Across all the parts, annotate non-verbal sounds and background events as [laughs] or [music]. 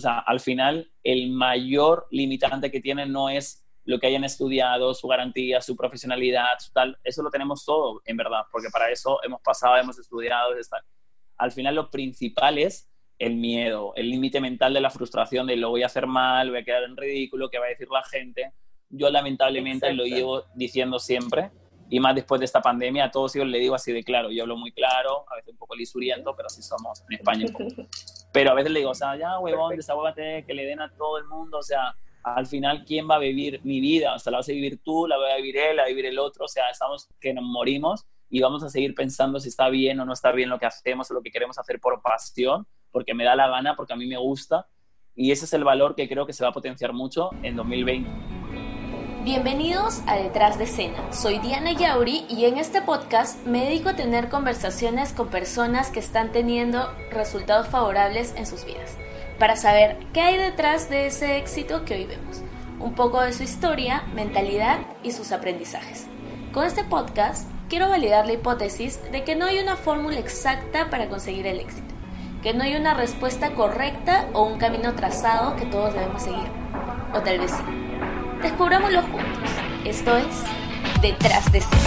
o sea, al final el mayor limitante que tienen no es lo que hayan estudiado, su garantía, su profesionalidad, su tal, eso lo tenemos todo, en verdad, porque para eso hemos pasado, hemos estudiado, Al final lo principal es el miedo, el límite mental de la frustración de lo voy a hacer mal, voy a quedar en ridículo, qué va a decir la gente. Yo lamentablemente lo llevo diciendo siempre, y más después de esta pandemia, a todos ellos le digo así de claro, yo hablo muy claro, a veces un poco lisuriento, pero así somos en España. [laughs] Pero a veces le digo, o sea, ya, huevón, desahógate, que le den a todo el mundo, o sea, al final, ¿quién va a vivir mi vida? O sea, la vas a vivir tú, la va a vivir él, la va a vivir el otro, o sea, estamos que nos morimos y vamos a seguir pensando si está bien o no está bien lo que hacemos o lo que queremos hacer por pasión, porque me da la gana, porque a mí me gusta. Y ese es el valor que creo que se va a potenciar mucho en 2020. Bienvenidos a Detrás de Escena. Soy Diana Yauri y en este podcast me dedico a tener conversaciones con personas que están teniendo resultados favorables en sus vidas para saber qué hay detrás de ese éxito que hoy vemos, un poco de su historia, mentalidad y sus aprendizajes. Con este podcast quiero validar la hipótesis de que no hay una fórmula exacta para conseguir el éxito, que no hay una respuesta correcta o un camino trazado que todos debemos seguir, o tal vez sí. Descubrámoslo juntos. Esto es Detrás de Escena.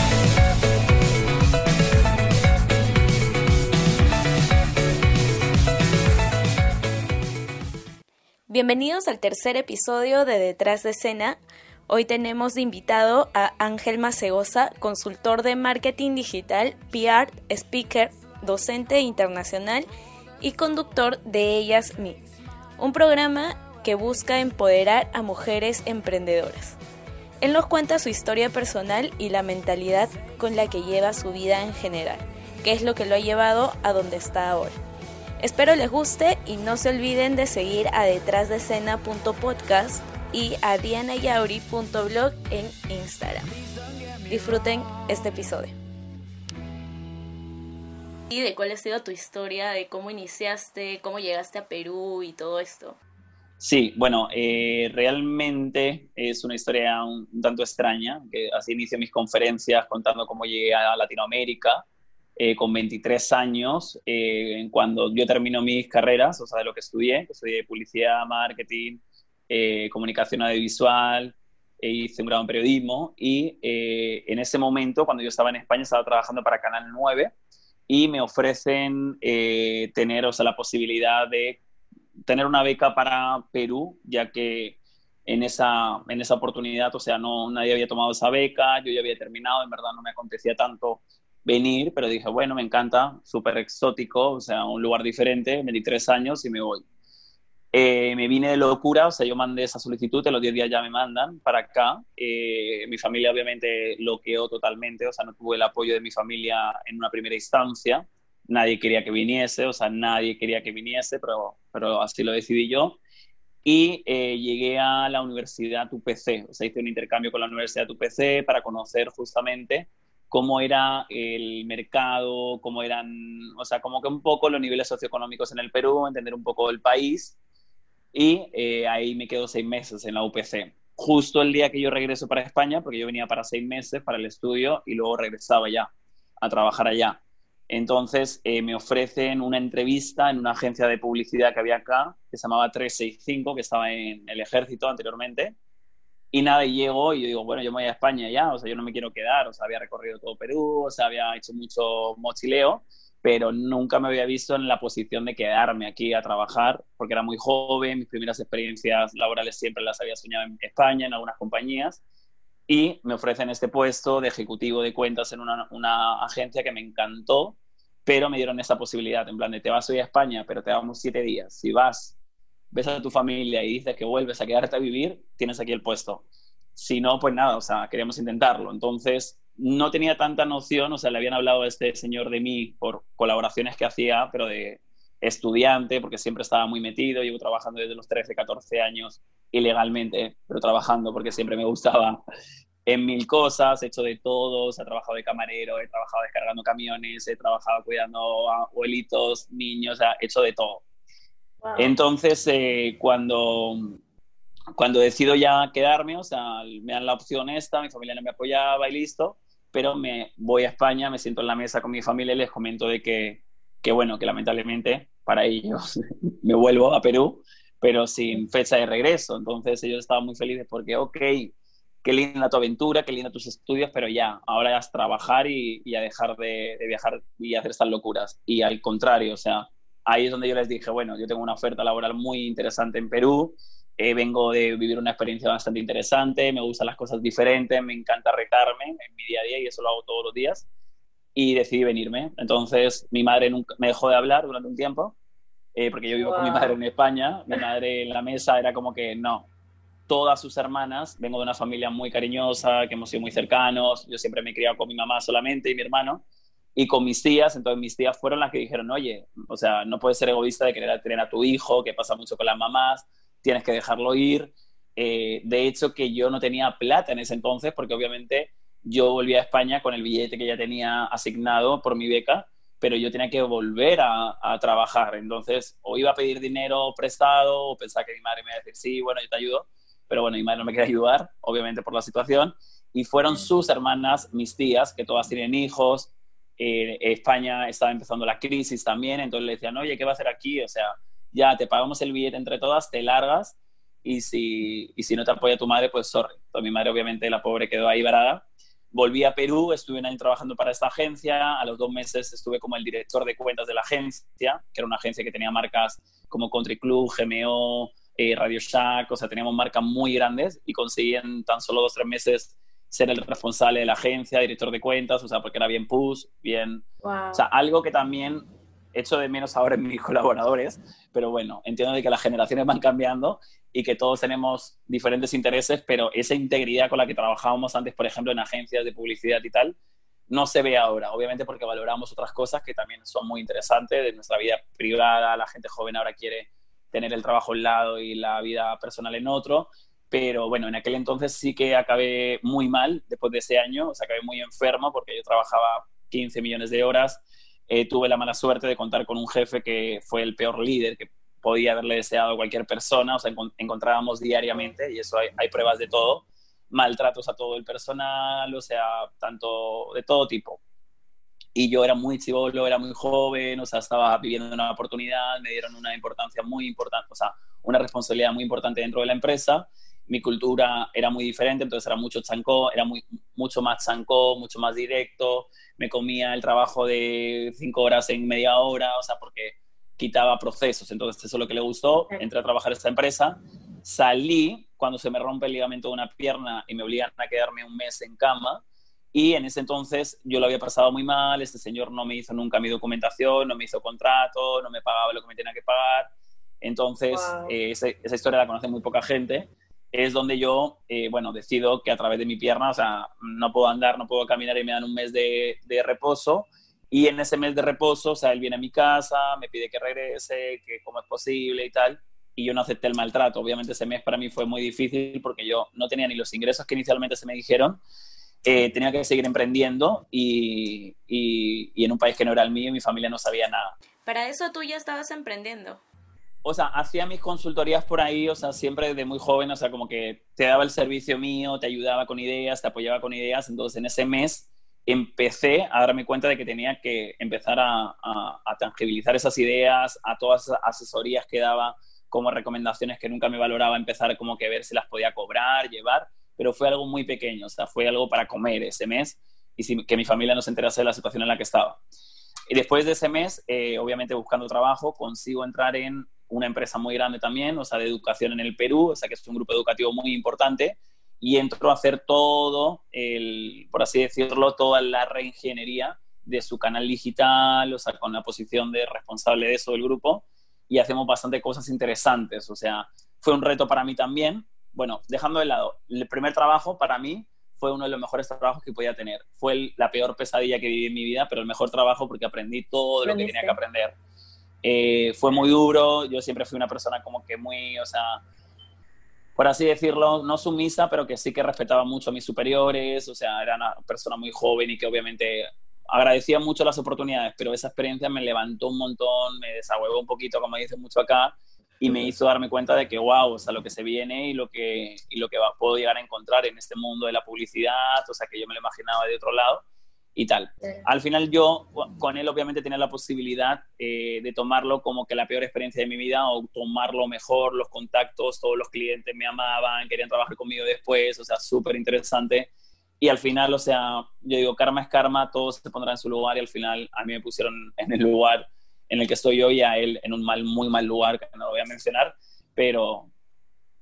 Bienvenidos al tercer episodio de Detrás de Escena. Hoy tenemos de invitado a Ángel Macegosa, consultor de marketing digital, PR, speaker, docente internacional y conductor de Ellas Me, un programa que busca empoderar a mujeres emprendedoras. Él nos cuenta su historia personal y la mentalidad con la que lleva su vida en general, que es lo que lo ha llevado a donde está ahora. Espero les guste y no se olviden de seguir a detrásdescena.podcast y a dianayauri.blog en Instagram. Disfruten este episodio. ¿Y de cuál ha sido tu historia, de cómo iniciaste, cómo llegaste a Perú y todo esto? Sí, bueno, eh, realmente es una historia un, tanto extraña, que así inicio mis conferencias contando cómo llegué a Latinoamérica eh, con 23 años, eh, cuando yo termino mis carreras, o sea, de lo que estudié, que estudié publicidad, marketing, comunicación audiovisual, e hice un grado en periodismo y en ese momento, cuando yo estaba en España, estaba trabajando para Canal 9 y me ofrecen tener, o sea, la posibilidad de tener una beca para Perú, ya que en esa, en esa oportunidad, o sea, no, nadie había tomado esa beca, yo ya había terminado, en verdad no me acontecía tanto venir, pero dije, bueno, me encanta, súper exótico, o sea, un lugar diferente, 23 años y me voy. Eh, me vine de locura, o sea, yo mandé esa solicitud, en los 10 días ya me mandan para acá. Eh, mi familia obviamente bloqueó totalmente, o sea, no tuve el apoyo de mi familia en una primera instancia. Nadie quería que viniese, o sea, nadie quería que viniese, pero, pero así lo decidí yo. Y eh, llegué a la Universidad UPC, o sea, hice un intercambio con la Universidad UPC para conocer justamente cómo era el mercado, cómo eran, o sea, como que un poco los niveles socioeconómicos en el Perú, entender un poco el país. Y eh, ahí me quedo seis meses en la UPC. Justo el día que yo regreso para España, porque yo venía para seis meses para el estudio y luego regresaba ya a trabajar allá. Entonces eh, me ofrecen una entrevista en una agencia de publicidad que había acá, que se llamaba 365, que estaba en el ejército anteriormente, y nada, y llego y yo digo, bueno, yo me voy a España ya, o sea, yo no me quiero quedar, o sea, había recorrido todo Perú, o sea, había hecho mucho mochileo, pero nunca me había visto en la posición de quedarme aquí a trabajar, porque era muy joven, mis primeras experiencias laborales siempre las había soñado en España, en algunas compañías, y me ofrecen este puesto de ejecutivo de cuentas en una, una agencia que me encantó, pero me dieron esa posibilidad, en plan de te vas hoy a España, pero te damos siete días, si vas ves a tu familia y dices que vuelves a quedarte a vivir, tienes aquí el puesto. Si no, pues nada, o sea, queríamos intentarlo. Entonces, no tenía tanta noción, o sea, le habían hablado a este señor de mí por colaboraciones que hacía, pero de estudiante, porque siempre estaba muy metido, llevo trabajando desde los 13, 14 años ilegalmente, pero trabajando porque siempre me gustaba en mil cosas, he hecho de todo, he trabajado de camarero, he trabajado descargando camiones, he trabajado cuidando a abuelitos, niños, o sea, he hecho de todo. Entonces, eh, cuando, cuando decido ya quedarme, o sea, me dan la opción esta, mi familia no me apoyaba y listo, pero me voy a España, me siento en la mesa con mi familia y les comento de que, que bueno, que lamentablemente para ellos [laughs] me vuelvo a Perú pero sin fecha de regreso. Entonces ellos estaban muy felices porque, ok, qué linda tu aventura, qué linda tus estudios, pero ya, ahora es trabajar y, a dejar de, de, viajar y hacer estas locuras. Y al contrario, o sea, ahí es donde yo les dije, bueno, yo tengo una oferta laboral muy interesante en Perú, eh, vengo de vivir una experiencia bastante interesante, me gustan las cosas diferentes, me encanta retarme en mi día a día y eso lo hago todos los días. Y decidí venirme. Entonces, mi madre nunca, me dejó de hablar durante un tiempo, eh, porque yo vivo con mi madre en España. Mi madre en la mesa era como que no. Todas sus hermanas, vengo de una familia muy cariñosa, que hemos sido muy cercanos. Yo siempre me he criado con mi mamá solamente y mi hermano y con mis tías, entonces mis tías fueron las que dijeron, oye, o sea, no puedes ser egoísta de querer tener a tu hijo, que pasa mucho con las mamás, tienes que dejarlo ir. Eh, de hecho, que yo no tenía plata en ese entonces, porque obviamente yo volví a España con el billete que ya tenía asignado por mi beca, pero yo tenía que volver a, a, trabajar. Entonces, o iba a pedir dinero prestado, o pensaba que mi madre me iba a decir, sí, bueno, yo te ayudo, pero bueno, mi madre no me quería ayudar, obviamente por la situación. Y fueron sus hermanas, mis tías, que todas tienen hijos, eh, España estaba empezando la crisis también, entonces le decían, oye, ¿qué va a hacer aquí? O sea, ya te pagamos el billete entre todas, te largas y si, y si no te apoya tu madre, pues sorry. Entonces, mi madre, obviamente, la pobre quedó ahí varada. Volví a Perú, estuve un año trabajando para esta agencia, a los dos meses estuve como el director de cuentas de la agencia, que era una agencia que tenía marcas como Country Club, GMO, eh, Radio Shack, o sea, teníamos marcas muy grandes y conseguí en tan solo dos o tres meses ser el responsable de la agencia, director de cuentas, o sea, porque era bien push, bien... O sea, algo que también echo de menos ahora en mis [laughs] colaboradores, pero bueno, entiendo de que las generaciones van cambiando y que todos tenemos diferentes intereses, pero esa integridad con la que trabajábamos antes, por ejemplo, en agencias de publicidad y tal, no se ve ahora, obviamente porque valoramos otras cosas que también son muy interesantes de nuestra vida privada, la gente joven ahora quiere tener el trabajo al lado y la vida personal en otro, pero bueno, en aquel entonces sí que acabé muy mal después de ese año, o sea, acabé muy enfermo porque yo trabajaba 15 millones de horas, eh, tuve la mala suerte de contar con un jefe que fue el peor líder que podía haberle deseado a cualquier persona, o sea, encontrábamos diariamente, y eso hay, hay pruebas de todo, maltratos a todo el personal, o sea, tanto de todo tipo. Y yo era muy chivolo, era muy joven, o sea, estaba viviendo una oportunidad, me dieron una importancia muy importante, o sea, una responsabilidad muy importante dentro de la empresa mi cultura era muy diferente, entonces era mucho chancó, era muy, mucho más chancó, mucho más directo, me comía el trabajo de cinco horas en media hora, o sea, porque quitaba procesos, entonces eso es lo que le gustó, entré a trabajar en esta empresa, salí cuando se me rompe el ligamento de una pierna y me obligan a quedarme un mes en cama, y en ese entonces yo lo había pasado muy mal, este señor no me hizo nunca mi documentación, no me hizo contrato, no me pagaba lo que me tenía que pagar, entonces eh, esa, esa historia la conoce muy poca gente, es donde yo, eh, bueno, decido que a través de mi pierna, o sea, no puedo andar, no puedo caminar y me dan un mes de, reposo. Y en ese mes de reposo, o sea, él viene a mi casa, me pide que regrese, que cómo es posible y tal. Y yo no acepté el maltrato. Obviamente ese mes para mí fue muy difícil porque yo no tenía ni los ingresos que inicialmente se me dijeron. Eh, tenía que seguir emprendiendo y, y, y en un país que no era el mío, mi familia no sabía nada. Para eso tú ya estabas emprendiendo o sea, hacía mis consultorías por ahí, o sea, siempre de muy joven, o sea, como que te daba el servicio mío, te ayudaba con ideas, te apoyaba con ideas. Entonces, en ese mes empecé a darme cuenta de que tenía que empezar a, tangibilizar esas ideas, a todas esas asesorías que daba como recomendaciones que nunca me valoraba, empezar como que ver si las podía cobrar, llevar, pero fue algo muy pequeño, o sea, fue algo para comer ese mes y que mi familia no se enterase de la situación en la que estaba. Y después de ese mes, eh, obviamente buscando trabajo, consigo entrar en una empresa muy grande también, o sea, de educación en el Perú, o sea, que es un grupo educativo muy importante, y entro a hacer todo, el, por así decirlo, toda la reingeniería de su canal digital, o sea, con la posición de responsable de eso del grupo, y hacemos bastante cosas interesantes, o sea, fue un reto para mí también. Bueno, dejando de lado, el primer trabajo para mí fue uno de los mejores trabajos que podía tener. Fue la peor pesadilla que viví en mi vida, pero el mejor trabajo porque aprendí todo lo que tenía que aprender. Eh, fue muy duro, yo siempre fui una persona como que muy, o sea, por así decirlo, no sumisa, pero que sí que respetaba mucho a mis superiores, o sea, era una persona muy joven y que obviamente agradecía mucho las oportunidades, pero esa experiencia me levantó un montón, me desahuevó un poquito, como dicen mucho acá, y me hizo darme cuenta de que, wow, o sea, lo que se viene y lo que, y lo que va, puedo llegar a encontrar en este mundo de la publicidad, o sea, que yo me lo imaginaba de otro lado, y tal. Al final yo con él obviamente tenía la posibilidad eh, de tomarlo como que la peor experiencia de mi vida o tomarlo mejor, los contactos, todos los clientes me amaban, querían trabajar conmigo después, o sea, súper interesante. Y al final, o sea, yo digo, karma es karma, todo se pondrá en su lugar y al final a mí me pusieron en el lugar en el que estoy hoy, a él en un mal, muy mal lugar, que no lo voy a mencionar, pero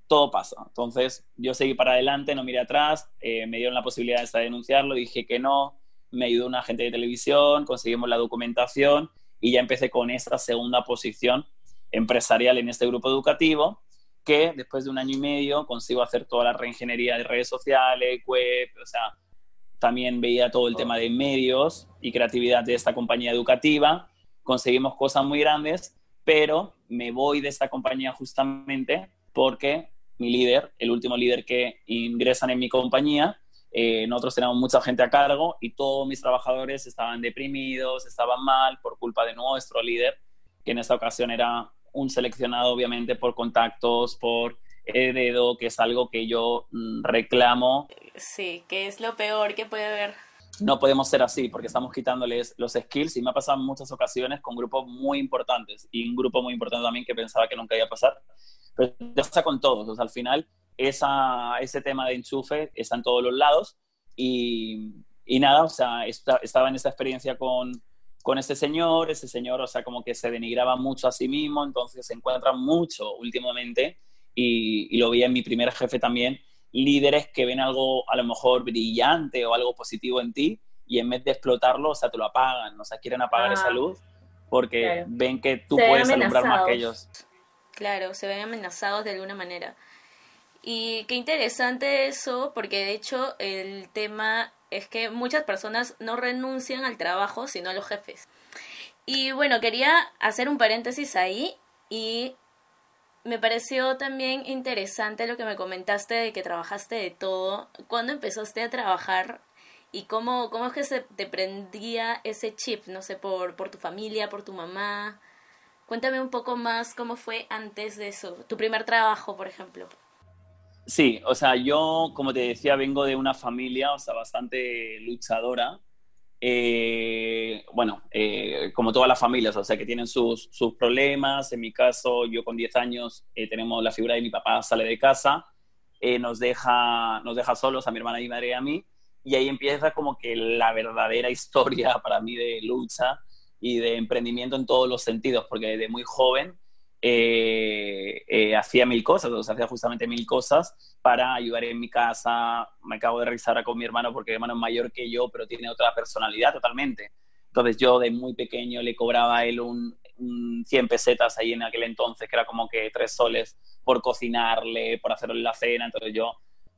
todo pasa. Entonces yo seguí para adelante, no miré atrás, eh, me dieron la posibilidad de denunciarlo, dije que no, me ayudó un agente de televisión, conseguimos la documentación y ya empecé con esta segunda posición empresarial en este grupo educativo, que después de un año y medio consigo hacer toda la reingeniería de redes sociales, web, o sea, también veía todo el tema de medios y creatividad de esta compañía educativa, conseguimos cosas muy grandes, pero me voy de esta compañía justamente porque mi líder, el último líder que ingresan en mi compañía, eh, nosotros teníamos mucha gente a cargo y todos mis trabajadores estaban deprimidos, estaban mal por culpa de nuestro líder, que en esta ocasión era un seleccionado obviamente por contactos, por heredo, que es algo que yo mm, reclamo. Sí, que es lo peor que puede haber. No podemos ser así porque estamos quitándoles los skills y me ha pasado en muchas ocasiones con grupos muy importantes y un grupo muy importante también que pensaba que nunca iba a pasar. Pero pasa con todos, o sea, al final esa, ese tema de enchufe está en todos los lados. Y, y nada, o sea, estaba en esta experiencia con, con este señor, ese señor, o sea, como que se denigraba mucho a sí mismo, entonces se encuentra mucho últimamente. Y, y lo vi en mi primer jefe también, líderes que ven algo a lo mejor brillante o algo positivo en ti y en vez de explotarlo, o sea, te lo apagan, o sea, quieren apagar esa ah, luz porque ven que tú puedes alumbrar más que ellos. Claro, se ven amenazados de alguna manera. Y qué interesante eso, porque de hecho el tema es que muchas personas no renuncian al trabajo, sino a los jefes. Y bueno, quería hacer un paréntesis ahí y me pareció también interesante lo que me comentaste de que trabajaste de todo. ¿Cuándo empezaste a trabajar y cómo, cómo es que se te prendía ese chip? No sé, por, por tu familia, por tu mamá. Cuéntame un poco más cómo fue antes de eso, tu primer trabajo, por ejemplo. Sí, o sea, yo, como te decía, vengo de una familia, o sea, bastante luchadora. Eh, bueno, eh, como todas las familias, o sea, que tienen sus, sus problemas. En mi caso, yo con 10 años eh, tenemos la figura de mi papá sale de casa, nos, deja, nos deja solos a mi hermana y madre a mí, y ahí empieza como que la verdadera [laughs] historia para mí de lucha y de emprendimiento en todos los sentidos, porque desde muy joven eh, eh, hacía mil cosas, o sea, hacía justamente mil cosas para ayudar en mi casa. Me acabo de revisar con mi hermano porque mi hermano es mayor que yo, pero tiene otra personalidad totalmente. Entonces yo de muy pequeño le cobraba a él un, 100 pesetas ahí en aquel entonces, que era como que tres soles por cocinarle, por hacerle la cena. Entonces yo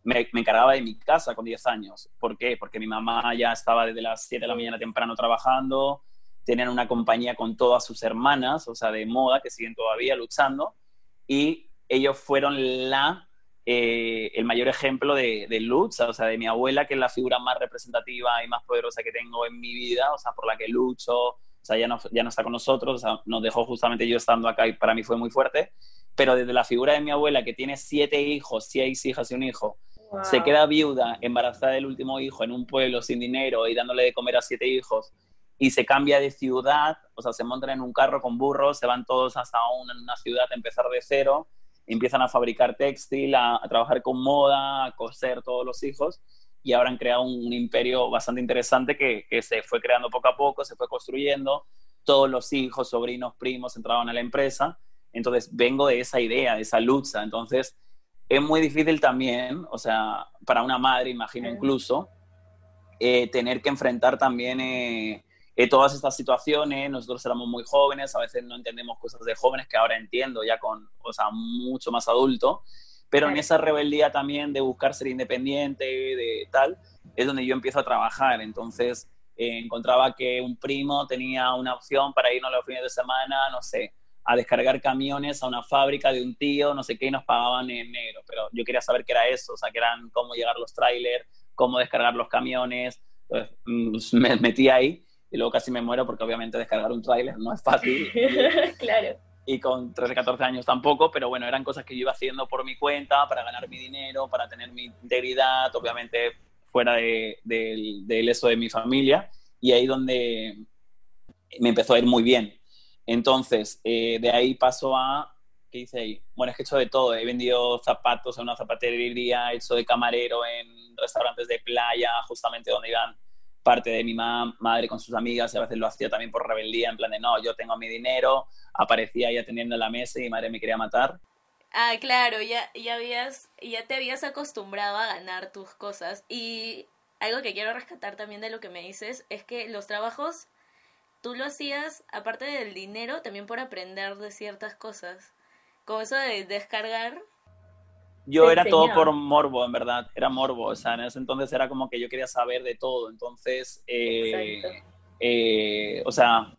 me, me, encargaba de mi casa con 10 años. ¿Por qué? Porque mi mamá ya estaba desde las 7 de la mañana temprano trabajando, tenían una compañía con todas sus hermanas, o sea, de moda, que siguen todavía luchando, y ellos fueron la, eh, el mayor ejemplo de, de, lucha, o sea, de mi abuela, que es la figura más representativa y más poderosa que tengo en mi vida, o sea, por la que lucho, o sea, ya no, ya no está con nosotros, o sea, nos dejó justamente yo estando acá y para mí fue muy fuerte, pero desde la figura de mi abuela, que tiene siete hijos, seis hijas y un hijo, se queda viuda, embarazada del último hijo en un pueblo sin dinero y dándole de comer a siete hijos, y se cambia de ciudad, o sea, se montan en un carro con burros, se van todos hasta una, una ciudad a empezar de cero, empiezan a fabricar textil, a, trabajar con moda, a coser todos los hijos y ahora han creado un, imperio bastante interesante que, que, se fue creando poco a poco, se fue construyendo, todos los hijos, sobrinos, primos entraban a la empresa, entonces vengo de esa idea, de esa lucha, entonces es muy difícil también, o sea, para una madre, imagino incluso, eh, tener que enfrentar también... Eh, eh, todas estas situaciones, nosotros éramos muy jóvenes, a veces no entendemos cosas de jóvenes que ahora entiendo ya con, o sea, mucho más adulto, pero en esa rebeldía también de buscar ser independiente, de tal, es donde yo empiezo a trabajar. Entonces eh, encontraba que un primo tenía una opción para irnos los fines de semana, no sé, a descargar camiones a una fábrica de un tío, no sé qué, y nos pagaban en negro. Pero yo quería saber qué era eso, o sea, que eran cómo llegar los trailers, cómo descargar los camiones. Entonces mm, [laughs] me metí ahí y luego casi me muero porque obviamente descargar un tráiler no es fácil. [laughs] claro. Y con 13, 14 años tampoco, pero bueno, eran cosas que yo iba haciendo por mi cuenta, para ganar mi dinero, para tener mi integridad, obviamente fuera de, de, eso de mi familia. y ahí donde me empezó a ir muy bien. Entonces, eh, de ahí paso a, ¿qué hice ahí? Bueno, es que he hecho de todo, he vendido zapatos en una zapatería, he hecho de camarero en restaurantes de playa, justamente donde iban parte de mi madre con sus amigas y a veces lo hacía también por rebeldía, en plan de no, yo tengo mi dinero, aparecía ahí atendiendo la mesa y mi madre me quería matar. Ah, claro, ya, ya, habías, ya te habías acostumbrado a ganar tus cosas y algo que quiero rescatar también de lo que me dices es que los trabajos tú lo hacías, aparte del dinero, también por aprender de ciertas cosas. Como eso de descargar. Yo era todo por morbo, en verdad. Era morbo. O sea, en ese entonces era como que yo quería saber de todo. Entonces, eh, eh, o sea,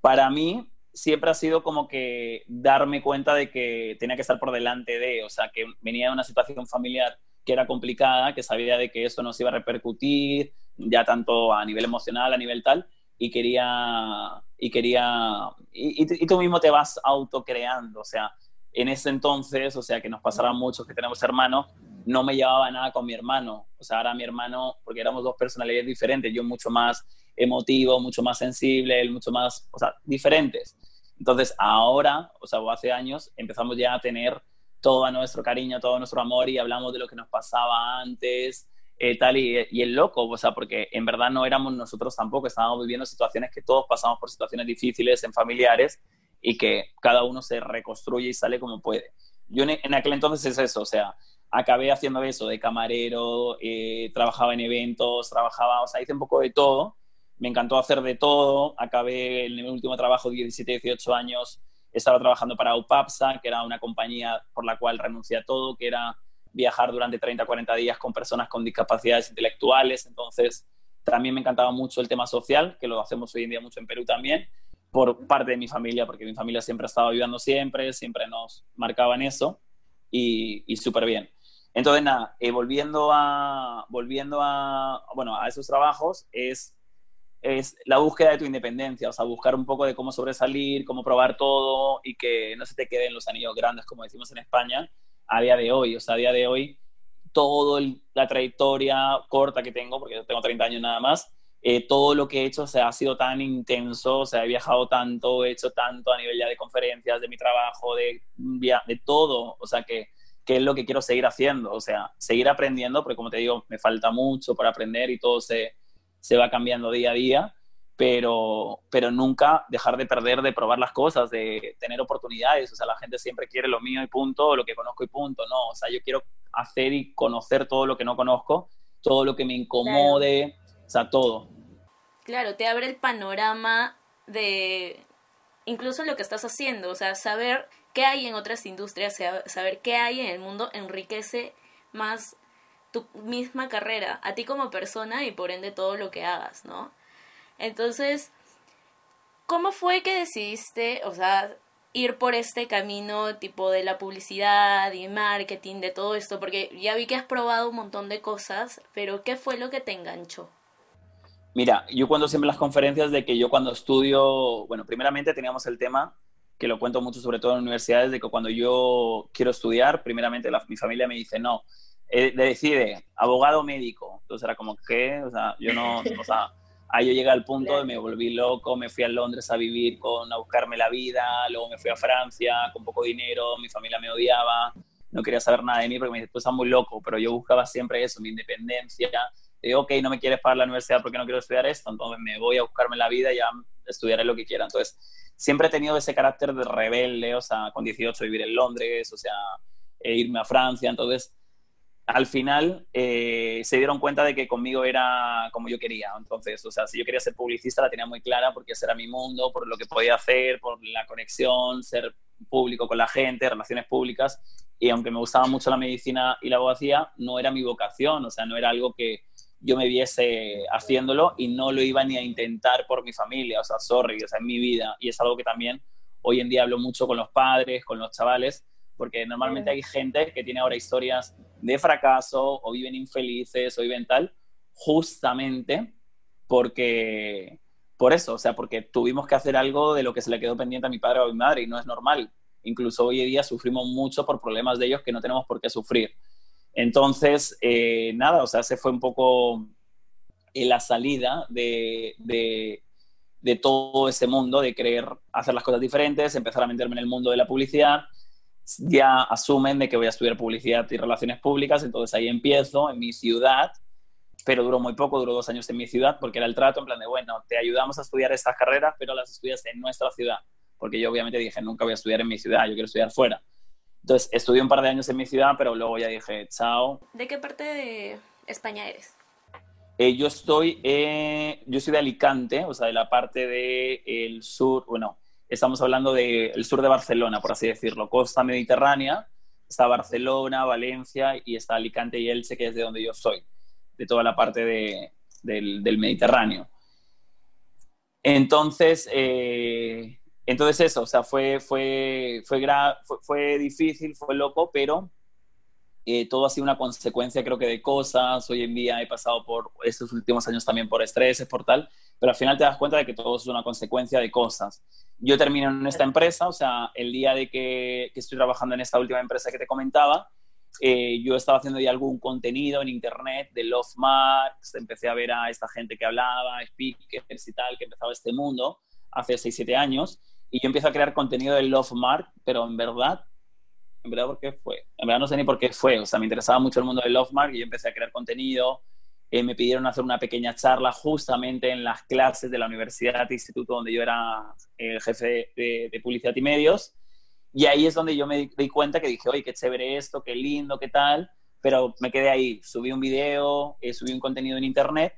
para mí siempre ha sido como que darme cuenta de que tenía que estar por delante de, o sea, que venía de una situación familiar que era complicada, que sabía de que eso nos iba a repercutir, ya tanto a nivel emocional, a nivel tal, y quería, y quería, y, tú mismo te vas autocreando, o sea, en ese entonces, o sea, que nos pasará mucho que tenemos hermanos, no me llevaba nada con mi hermano, o sea, ahora mi hermano, porque éramos dos personalidades diferentes, yo mucho más emotivo, mucho más sensible, él mucho más, o sea, diferentes. Entonces, ahora, o sea, hace años, empezamos ya a tener todo nuestro cariño, todo nuestro amor y hablamos de lo que nos pasaba antes, eh, tal, y, el loco, o sea, porque en verdad no éramos nosotros tampoco, estábamos viviendo situaciones que todos pasamos por situaciones difíciles en familiares y que cada uno se reconstruye y sale como puede. Yo en, aquel entonces es eso, o sea, acabé haciendo eso de camarero, eh, trabajaba en eventos, trabajaba, o sea, hice un poco de todo, me encantó hacer de todo, acabé en mi último trabajo, 17, 18 años, estaba trabajando para UPAPSA, que era una compañía por la cual renuncié a todo, que era viajar durante 30, 40 días con personas con discapacidades intelectuales. Entonces, también me encantaba mucho el tema social, que lo hacemos hoy en día mucho en Perú también, por parte de mi familia, porque mi familia siempre ha estado ayudando siempre, siempre nos marcaban eso y, y súper bien. Entonces, nada, eh, volviendo, a, volviendo a, bueno, a esos trabajos, es, es la búsqueda de tu independencia, o sea, buscar un poco de cómo sobresalir, cómo probar todo y que no se te queden los anillos grandes, como decimos en España, a día de hoy. O sea, a día de hoy, toda la trayectoria corta que tengo, porque yo tengo 30 años nada más, eh, todo lo que he hecho o sea, ha sido tan intenso, o sea, he viajado tanto, he hecho tanto a nivel ya de conferencias, de mi trabajo, de, de todo, o sea, que, que es lo que quiero seguir haciendo, o sea, seguir aprendiendo, porque como te digo, me falta mucho para aprender y todo se, se va cambiando día a día, pero, pero nunca dejar de perder, de probar las cosas, de tener oportunidades. O sea, la gente siempre quiere lo mío y punto, o lo que conozco y punto. No, o sea, yo quiero hacer y conocer todo lo que no conozco, todo lo que me incomode, o sea, todo. Claro, te abre el panorama de incluso lo que estás haciendo, o sea, saber qué hay en otras industrias, saber qué hay en el mundo enriquece más tu misma carrera, a ti como persona y por ende todo lo que hagas, ¿no? Entonces, ¿cómo fue que decidiste, o sea, ir por este camino tipo de la publicidad y marketing, de todo esto? Porque ya vi que has probado un montón de cosas, pero ¿qué fue lo que te enganchó? Mira, yo cuando siempre las conferencias de que yo cuando estudio, bueno, primeramente teníamos el tema, que lo cuento mucho sobre todo en universidades, de que cuando yo quiero estudiar, primeramente mi familia me dice, no, eh, decide, abogado médico. Entonces era como, ¿qué? O sea, yo no, o sea, Ahí yo llegué al punto de me volví loco, me fui a Londres a vivir con, a buscarme la vida, luego me fui a Francia con poco dinero, mi familia me odiaba, no quería saber nada de mí porque me dice, tú estás muy loco, pero yo buscaba siempre eso, mi independencia. Digo, ok, no me quieres pagar la universidad porque no quiero estudiar esto, entonces me voy a buscarme la vida y ya estudiaré lo que quiera. Entonces, siempre he tenido ese carácter de rebelde, o sea, con 18 vivir en Londres, o sea, e irme a Francia, entonces al final eh, se dieron cuenta de que conmigo era como yo quería. Entonces, o sea, si yo quería ser publicista la tenía muy clara porque ese era mi mundo, por lo que podía hacer, por la conexión, ser público con la gente, relaciones públicas. Y aunque me gustaba mucho la medicina y la abogacía, no era mi vocación, o sea, no era algo que yo me viese haciéndolo y no lo iba ni a intentar por mi familia, o sea, sorry, o sea, en mi vida. Y es algo que también hoy en día hablo mucho con los padres, con los chavales, porque normalmente hay gente que tiene ahora historias de fracaso o viven infelices o viven tal, justamente porque, por eso, o sea, porque tuvimos que hacer algo de lo que se le quedó pendiente a mi padre o a mi madre y no es normal. Incluso hoy en día sufrimos mucho por problemas de ellos que no tenemos por qué sufrir. Entonces, eh, nada, o sea, ese fue un poco en la salida de, de todo ese mundo, de querer hacer las cosas diferentes, empezar a meterme en el mundo de la publicidad, ya asumen de que voy a estudiar publicidad y relaciones públicas, entonces ahí empiezo en mi ciudad, pero duró muy poco, duró dos años en mi ciudad, porque era el trato en plan de, bueno, te ayudamos a estudiar estas carreras, pero las estudias en nuestra ciudad, porque yo obviamente dije, nunca voy a estudiar en mi ciudad, yo quiero estudiar fuera. Entonces estudié un par de años en mi ciudad, pero luego ya dije, chao. ¿De qué parte de España eres? Eh, yo estoy, eh, yo soy de Alicante, o sea, de la parte del el sur, bueno, estamos hablando del sur de Barcelona, por así decirlo, costa mediterránea, está Barcelona, Valencia y está Alicante y Elche, que es de donde yo soy, de toda la parte de, del, del, Mediterráneo. Entonces, eh, entonces eso, o sea, fue, fue, fue, fue, fue difícil, fue loco, pero eh, todo ha sido una consecuencia, creo que, de cosas. Hoy en día he pasado por estos últimos años también por estrés, por tal, pero al final te das cuenta de que todo es una consecuencia de cosas. Yo termino en esta empresa, o sea, el día de que, que estoy trabajando en esta última empresa que te comentaba, eh, yo estaba haciendo ya algún contenido en internet de Love Marks, empecé a ver a esta gente que hablaba, speakers y tal, que empezaba este mundo hace 6-7 años, y yo empiezo a crear contenido de Love Mark, pero en verdad en verdad por qué fue. En verdad no sé ni por qué fue. O sea, me interesaba mucho el mundo del Lovemark y yo empecé a crear contenido. Eh, me pidieron hacer una pequeña charla justamente en las clases de la universidad, instituto donde yo era el eh, jefe de, publicidad y medios. Y ahí es donde yo me di cuenta que dije, oye, qué chévere esto, qué lindo, qué tal. Pero me quedé ahí. Subí un video, eh, subí un contenido en internet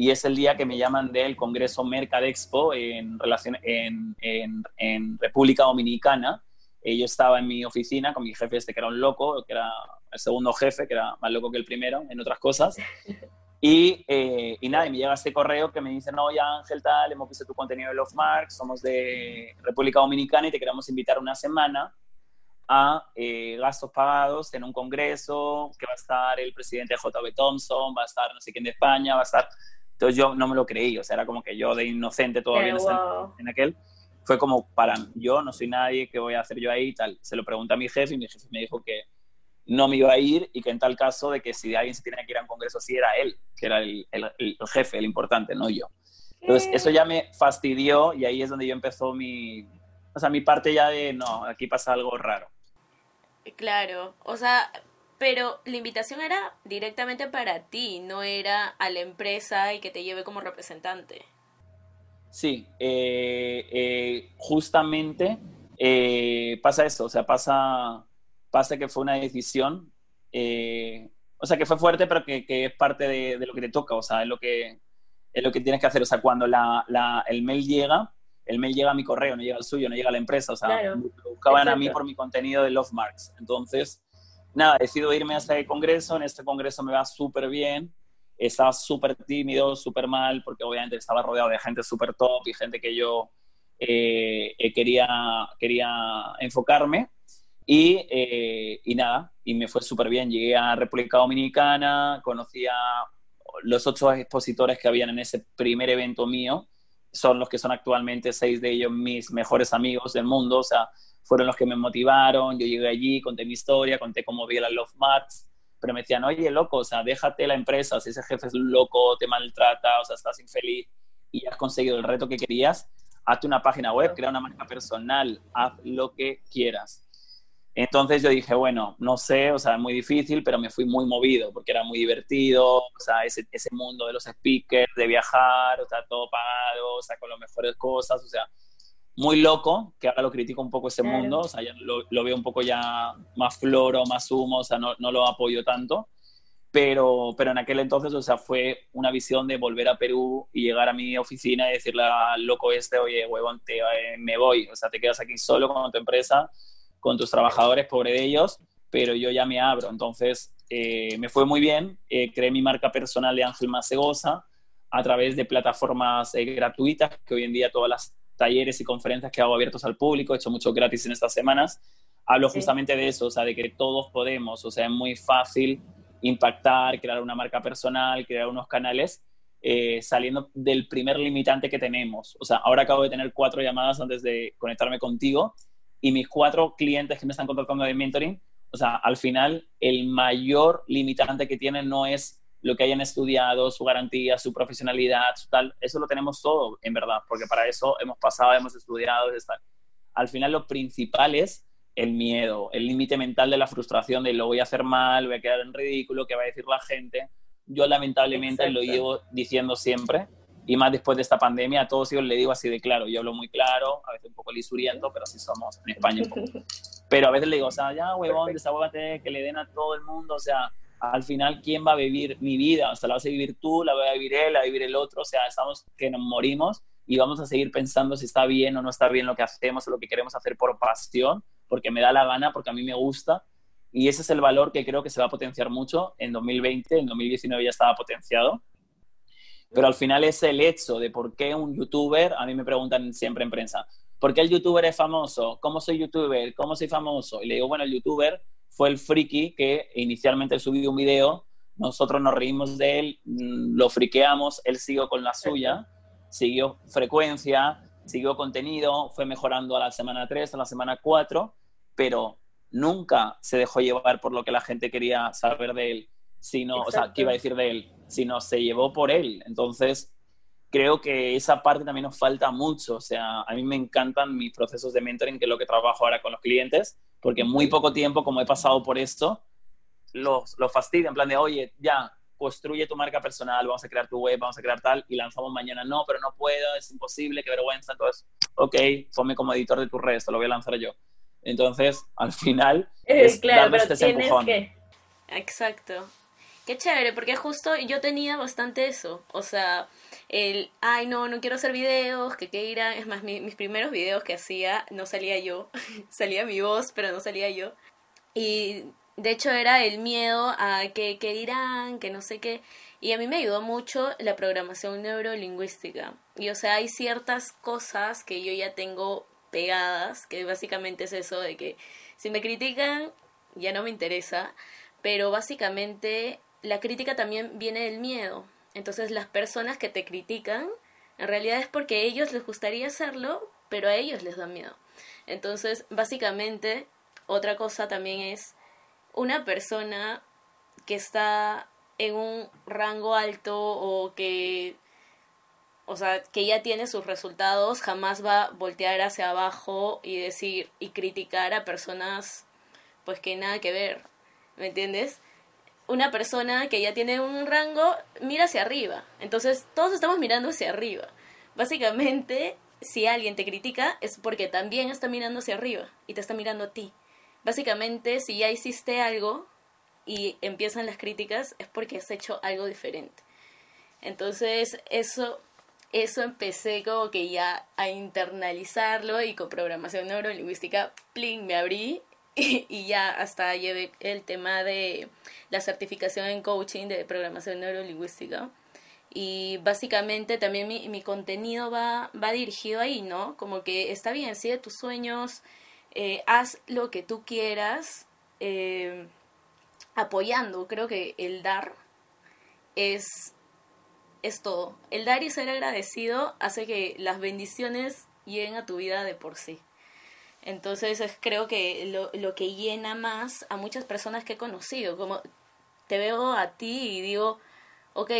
y es el día que me llaman del Congreso Mercadexpo en, relación, en, en, en República Dominicana eh, yo estaba en mi oficina con mi jefe este que era un loco, que era el segundo jefe, que era más loco que el primero en otras cosas. [laughs] Y, eh, y nada, y me llega este correo que me dice, no, ya Ángel, tal, hemos visto tu contenido de Love Mark, somos de República Dominicana y te queremos invitar una semana a eh, gastos pagados en un congreso que va a estar el presidente JB Thompson, va a estar no sé quién de España, va a estar... Entonces yo no me lo creí, o sea, era como que yo de inocente todavía en aquel fue como para yo no soy nadie, ¿qué voy a hacer yo ahí y tal? Se lo pregunté a mi jefe y mi jefe me dijo que no me iba a ir y que en tal caso de que si alguien se tiene que ir a un congreso sí era él, que era el, el, jefe, el importante, no yo. Entonces eso ya me fastidió y ahí es donde yo empezó mi, o sea, mi parte ya de, no, aquí pasa algo raro. Claro, o sea, pero la invitación era directamente para ti, no era a la empresa y que te lleve como representante. Sí, eh, eh, justamente eh, pasa eso, o sea, pasa, pasa que fue una decisión, o sea, que fue fuerte, pero que, es parte de, lo que te toca, o sea, es lo que, es lo que tienes que hacer, o sea, cuando la, el mail llega, el mail llega a mi correo, no llega al suyo, no llega a la empresa, o sea, lo buscaban a mí por mi contenido de Love Marks. Entonces, nada, decido irme a este congreso, en este congreso me va súper bien, estaba súper tímido, súper mal, porque obviamente estaba rodeado de gente súper top y gente que yo eh, eh, quería, quería enfocarme. Y, eh, y, nada, y me fue súper bien. Llegué a República Dominicana, conocí a los ocho expositores que habían en ese primer evento mío. Son los que son actualmente seis de ellos mis mejores amigos del mundo. O sea, fueron los que me motivaron. Yo llegué allí, conté mi historia, conté cómo vi la Love Max pero me decían, oye, loco, o sea, déjate la empresa, si ese jefe es un loco, te maltrata, o sea, estás infeliz y has conseguido el reto que querías, hazte una página web, crea una marca personal, haz lo que quieras. Entonces yo dije, bueno, no sé, o sea, es muy difícil, pero me fui muy movido porque era muy divertido, o sea, ese, ese mundo de los speakers, de viajar, o sea, todo pagado, o sea, con las mejores cosas, o sea, muy loco, que ahora lo critico un poco ese mundo, o sea, lo, veo un poco ya más floro, más humo, o sea, no, no, lo apoyo tanto, pero, pero en aquel entonces, o sea, fue una visión de volver a Perú y llegar a mi oficina y decirle al loco este, oye, huevón, te, eh, me voy, o sea, te quedas aquí solo con tu empresa, con tus trabajadores, pobre de ellos, pero yo ya me abro, entonces eh, me fue muy bien, eh, creé mi marca personal de Ángel Macegosa a través de plataformas gratuitas que hoy en día todas las talleres y conferencias que hago abiertos al público, he hecho mucho gratis en estas semanas, hablo justamente de eso, o sea, de que todos podemos, o sea, es muy fácil impactar, crear una marca personal, crear unos canales, eh, saliendo del primer limitante que tenemos. O sea, ahora acabo de tener cuatro llamadas antes de conectarme contigo y mis cuatro clientes que me están contactando de mentoring, o sea, al final el mayor limitante que tienen no es lo que hayan estudiado, su garantía, su profesionalidad, su tal, eso lo tenemos todo, en verdad, porque para eso hemos pasado, hemos estudiado, Al final lo principal es el miedo, el límite mental de la frustración de lo voy a hacer mal, voy a quedar en ridículo, qué va a decir la gente. Yo lamentablemente lo llevo diciendo siempre, y más después de esta pandemia, a todos ellos le digo así de claro, yo hablo muy claro, a veces un poco lisuriento, pero así somos en España [laughs] Pero a veces le digo, o sea, ya, huevón, desahógate, que le den a todo el mundo, o sea, al final, ¿quién va a vivir mi vida? O sea, la vas a vivir tú, la va a vivir él, la va a vivir el otro, o sea, estamos que nos morimos y vamos a seguir pensando si está bien o no está bien lo que hacemos o lo que queremos hacer por pasión, porque me da la gana, porque a mí me gusta. Y ese es el valor que creo que se va a potenciar mucho en 2020, en 2019 ya estaba potenciado. Pero al final es el hecho de por qué un youtuber, a mí me preguntan siempre en prensa, ¿por qué el youtuber es famoso? ¿Cómo soy youtuber? ¿Cómo soy famoso? Y le digo, bueno, el youtuber fue el friki que inicialmente subió un video, nosotros nos reímos de él, mm, lo friqueamos, él siguió con la suya, siguió frecuencia, siguió contenido, fue mejorando a la semana 3, a la semana 4, pero nunca se dejó llevar por lo que la gente quería saber de él, sino, o sea, ¿qué iba a decir de él? Sino se llevó por él. Entonces, creo que esa parte también nos falta mucho. O sea, a mí me encantan mis procesos de mentoring, que es lo que trabajo ahora con los clientes, porque muy poco tiempo, como he pasado por esto, los, los fastidio en plan de, oye, ya, construye tu marca personal, vamos a crear tu web, vamos a crear tal, y lanzamos mañana, no, pero no puedo, es imposible, qué vergüenza, entonces, ok, ponme como editor de tu red, lo voy a lanzar yo. Entonces, al final, [laughs] es claro, pero este tienes que... Exacto. Qué chévere, porque justo yo tenía bastante eso, o sea, el, ay, no, no quiero hacer videos, que qué irán, es más, mis primeros videos que hacía no salía yo, [laughs] salía mi voz, pero no salía yo. Y de hecho era el miedo a que, que dirán, que no sé qué. Y a mí me ayudó mucho la programación neurolingüística. Y o sea, hay ciertas cosas que yo ya tengo pegadas, que básicamente es eso de que si me critican, ya no me interesa, pero básicamente la crítica también viene del miedo. Entonces las personas que te critican, en realidad es porque a ellos les gustaría hacerlo, pero a ellos les da miedo. Entonces, básicamente, otra cosa también es una persona que está en un rango alto o que o sea, que ya tiene sus resultados, jamás va a voltear hacia abajo y decir y criticar a personas pues que nada que ver, ¿me entiendes? Una persona que ya tiene un rango mira hacia arriba. Entonces, todos estamos mirando hacia arriba. Básicamente, si alguien te critica es porque también está mirando hacia arriba y te está mirando a ti. Básicamente, si ya hiciste algo y empiezan las críticas es porque has hecho algo diferente. Entonces, eso eso empecé como que ya a internalizarlo y con programación neurolingüística, pling, me abrí [laughs] y, ya hasta llevé el tema de la certificación en coaching de programación neurolingüística. Y básicamente también mi, contenido va, va dirigido ahí, ¿no? Como que está bien, sigue tus sueños, eh, haz lo que tú quieras, eh, apoyando. Creo que el dar es, es todo. El dar y ser agradecido hace que las bendiciones lleguen a tu vida de por sí. Entonces es, creo que lo, lo que llena más a muchas personas que he conocido, como te veo a ti y digo, ok,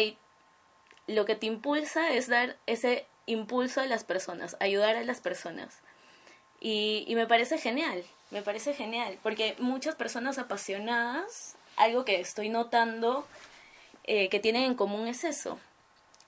lo que te impulsa es dar ese impulso a las personas, ayudar a las personas. Y, y me parece genial, me parece genial, porque muchas personas apasionadas, algo que estoy notando eh, que tienen en común es eso.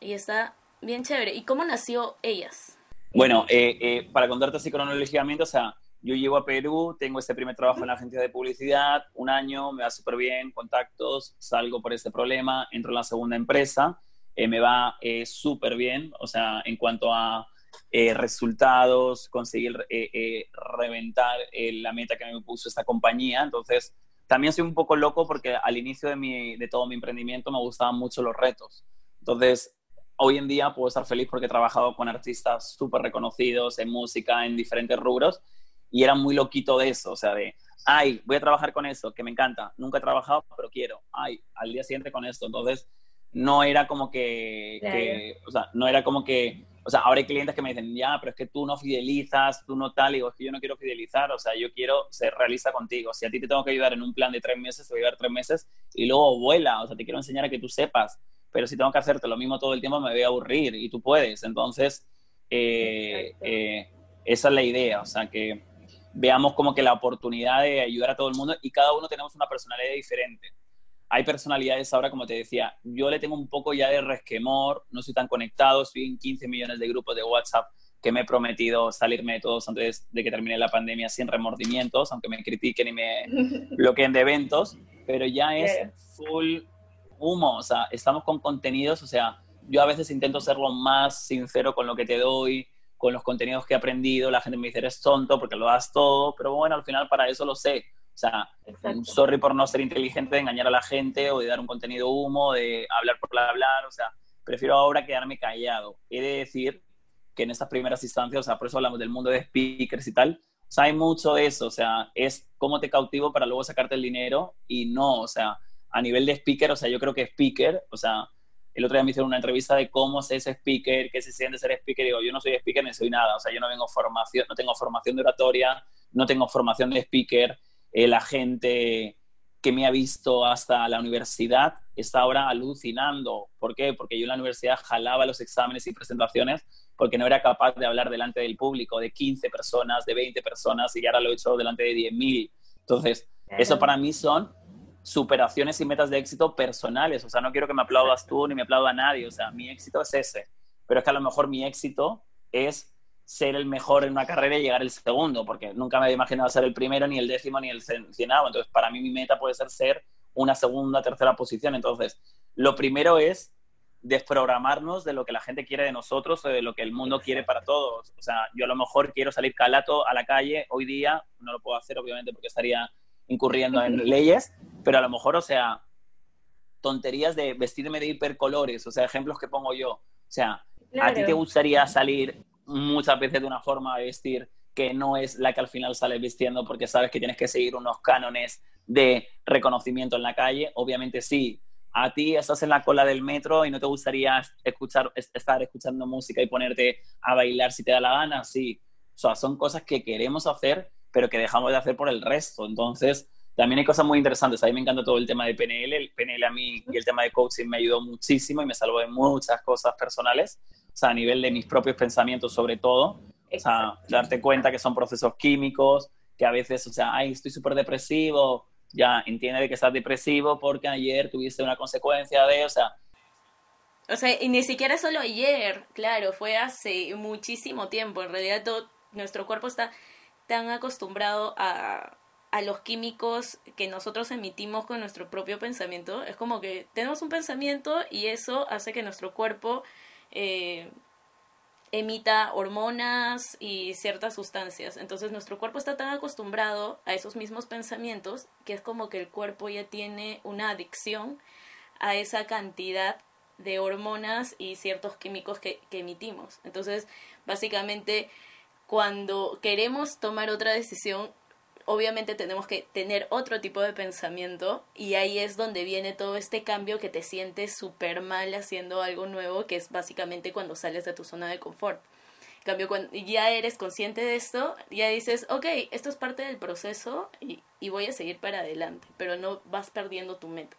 Y está bien chévere. ¿Y cómo nació ellas? Bueno, eh, eh, para contarte así cronológicamente, o sea, yo llego a Perú, tengo este primer trabajo en la agencia de publicidad, un año, me va súper bien, contactos, salgo por este problema, entro en la segunda empresa, eh, me va eh, súper bien, o sea, en cuanto a eh, resultados, conseguir reventar la meta que me puso esta compañía. Entonces, también soy un poco loco porque al inicio de, mi, de todo mi emprendimiento me gustaban mucho los retos. Entonces, hoy en día puedo estar feliz porque he trabajado con artistas súper reconocidos en música, en diferentes rubros y era muy loquito de eso, o sea, de, ay, voy a trabajar con eso, que me encanta, nunca he trabajado, pero quiero, ay, al día siguiente con esto, entonces no era como que, o sea, no era como que o sea, ahora hay clientes que me dicen, ya, pero es que tú no fidelizas, tú no tal, y digo, es que yo no quiero fidelizar, o sea, yo quiero ser realista contigo. Si a ti te tengo que ayudar en un plan de tres meses, te voy a ayudar tres meses y luego vuela, o sea, te quiero enseñar a que tú sepas, pero si tengo que hacerte lo mismo todo el tiempo, me voy a aburrir y tú puedes. Entonces, eh, eh, esa es la idea, o sea, que veamos como que la oportunidad de ayudar a todo el mundo y cada uno tenemos una personalidad diferente. Hay personalidades ahora, como te decía, yo le tengo un poco ya de resquemor, no soy tan conectado, estoy en 15 millones de grupos de WhatsApp que me he prometido salirme de todos antes de que termine la pandemia sin remordimientos, aunque me critiquen y me [laughs] bloqueen de eventos, pero ya es full humo, o sea, estamos con contenidos, o sea, yo a veces intento ser lo más sincero con lo que te doy, con los contenidos que he aprendido, la gente me dice, eres tonto porque lo das todo, pero bueno, al final para eso lo sé. O sea, sorry por no ser inteligente, de engañar a la gente o de dar un contenido humo, de hablar por hablar, o sea, prefiero ahora quedarme callado. He de decir que en estas primeras instancias, o sea, por eso hablamos del mundo de speakers y tal, o sea, hay mucho de eso, o sea, es cómo te cautivo para luego sacarte el dinero y no, o sea, a nivel de speaker, o sea, yo creo que speaker, o sea, el otro día me hicieron una entrevista de cómo es ese speaker, qué se siente ser speaker, y digo, yo no soy speaker ni soy nada, o sea, yo no vengo formación, no tengo formación de oratoria, no tengo formación de speaker, eh, la gente que me ha visto hasta la universidad está ahora alucinando. ¿Por qué? Porque yo en la universidad jalaba los exámenes y presentaciones porque no era capaz de hablar delante del público, de 15 personas, de 20 personas, y ahora lo he hecho delante de 10.000. Entonces, eso para mí son superaciones y metas de éxito personales. O sea, no quiero que me aplaudas tú ni me aplauda nadie. O sea, mi éxito es ese. Pero es que a lo mejor mi éxito es ser el mejor en una carrera y llegar el segundo, porque nunca me había imaginado ser el primero, ni el décimo, ni el cienavo. Entonces, para mí mi meta puede ser ser una segunda, tercera posición. Entonces, lo primero es desprogramarnos de lo que la gente quiere de nosotros o de lo que el mundo quiere para todos. O sea, yo a lo mejor quiero salir calato a la calle hoy día, no lo puedo hacer obviamente porque estaría incurriendo en [laughs] leyes, pero a lo mejor, o sea, tonterías de vestirme de hipercolores, o sea, ejemplos que pongo yo. O sea, ¿a ti te gustaría salir muchas veces de una forma de vestir que no es la que al final sales vistiendo porque sabes que tienes que seguir unos cánones de reconocimiento en la calle. Obviamente sí, a ti estás en la cola del metro y no te gustaría escuchar, estar escuchando música y ponerte a bailar si te da la gana, sí. O sea, son cosas que queremos hacer, pero que dejamos de hacer por el resto. Entonces, también hay cosas muy interesantes. A mí me encanta todo el tema de PNL. El PNL a mí y el tema de coaching me ayudó muchísimo y me salvó de muchas cosas personales. O sea, a nivel de mis propios pensamientos sobre todo, o sea, darte cuenta que son procesos químicos, que a veces, o sea, ay, estoy súper depresivo, ya entiende que estás depresivo porque ayer tuviste una consecuencia de, o sea... O sea, y ni siquiera solo ayer, claro, fue hace muchísimo tiempo, en realidad todo, nuestro cuerpo está tan acostumbrado a, a los químicos que nosotros emitimos con nuestro propio pensamiento, es como que tenemos un pensamiento y eso hace que nuestro cuerpo eh, emita hormonas y ciertas sustancias. Entonces nuestro cuerpo está tan acostumbrado a esos mismos pensamientos que es como que el cuerpo ya tiene una adicción a esa cantidad de hormonas y ciertos químicos que, que emitimos. Entonces, básicamente, cuando queremos tomar otra decisión, obviamente tenemos que tener otro tipo de pensamiento y ahí es donde viene todo este cambio que te sientes súper mal haciendo algo nuevo, que es básicamente cuando sales de tu zona de confort. En cambio, cuando ya eres consciente de esto, ya dices, ok, esto es parte del proceso y, y voy a seguir para adelante, pero no vas perdiendo tu meta.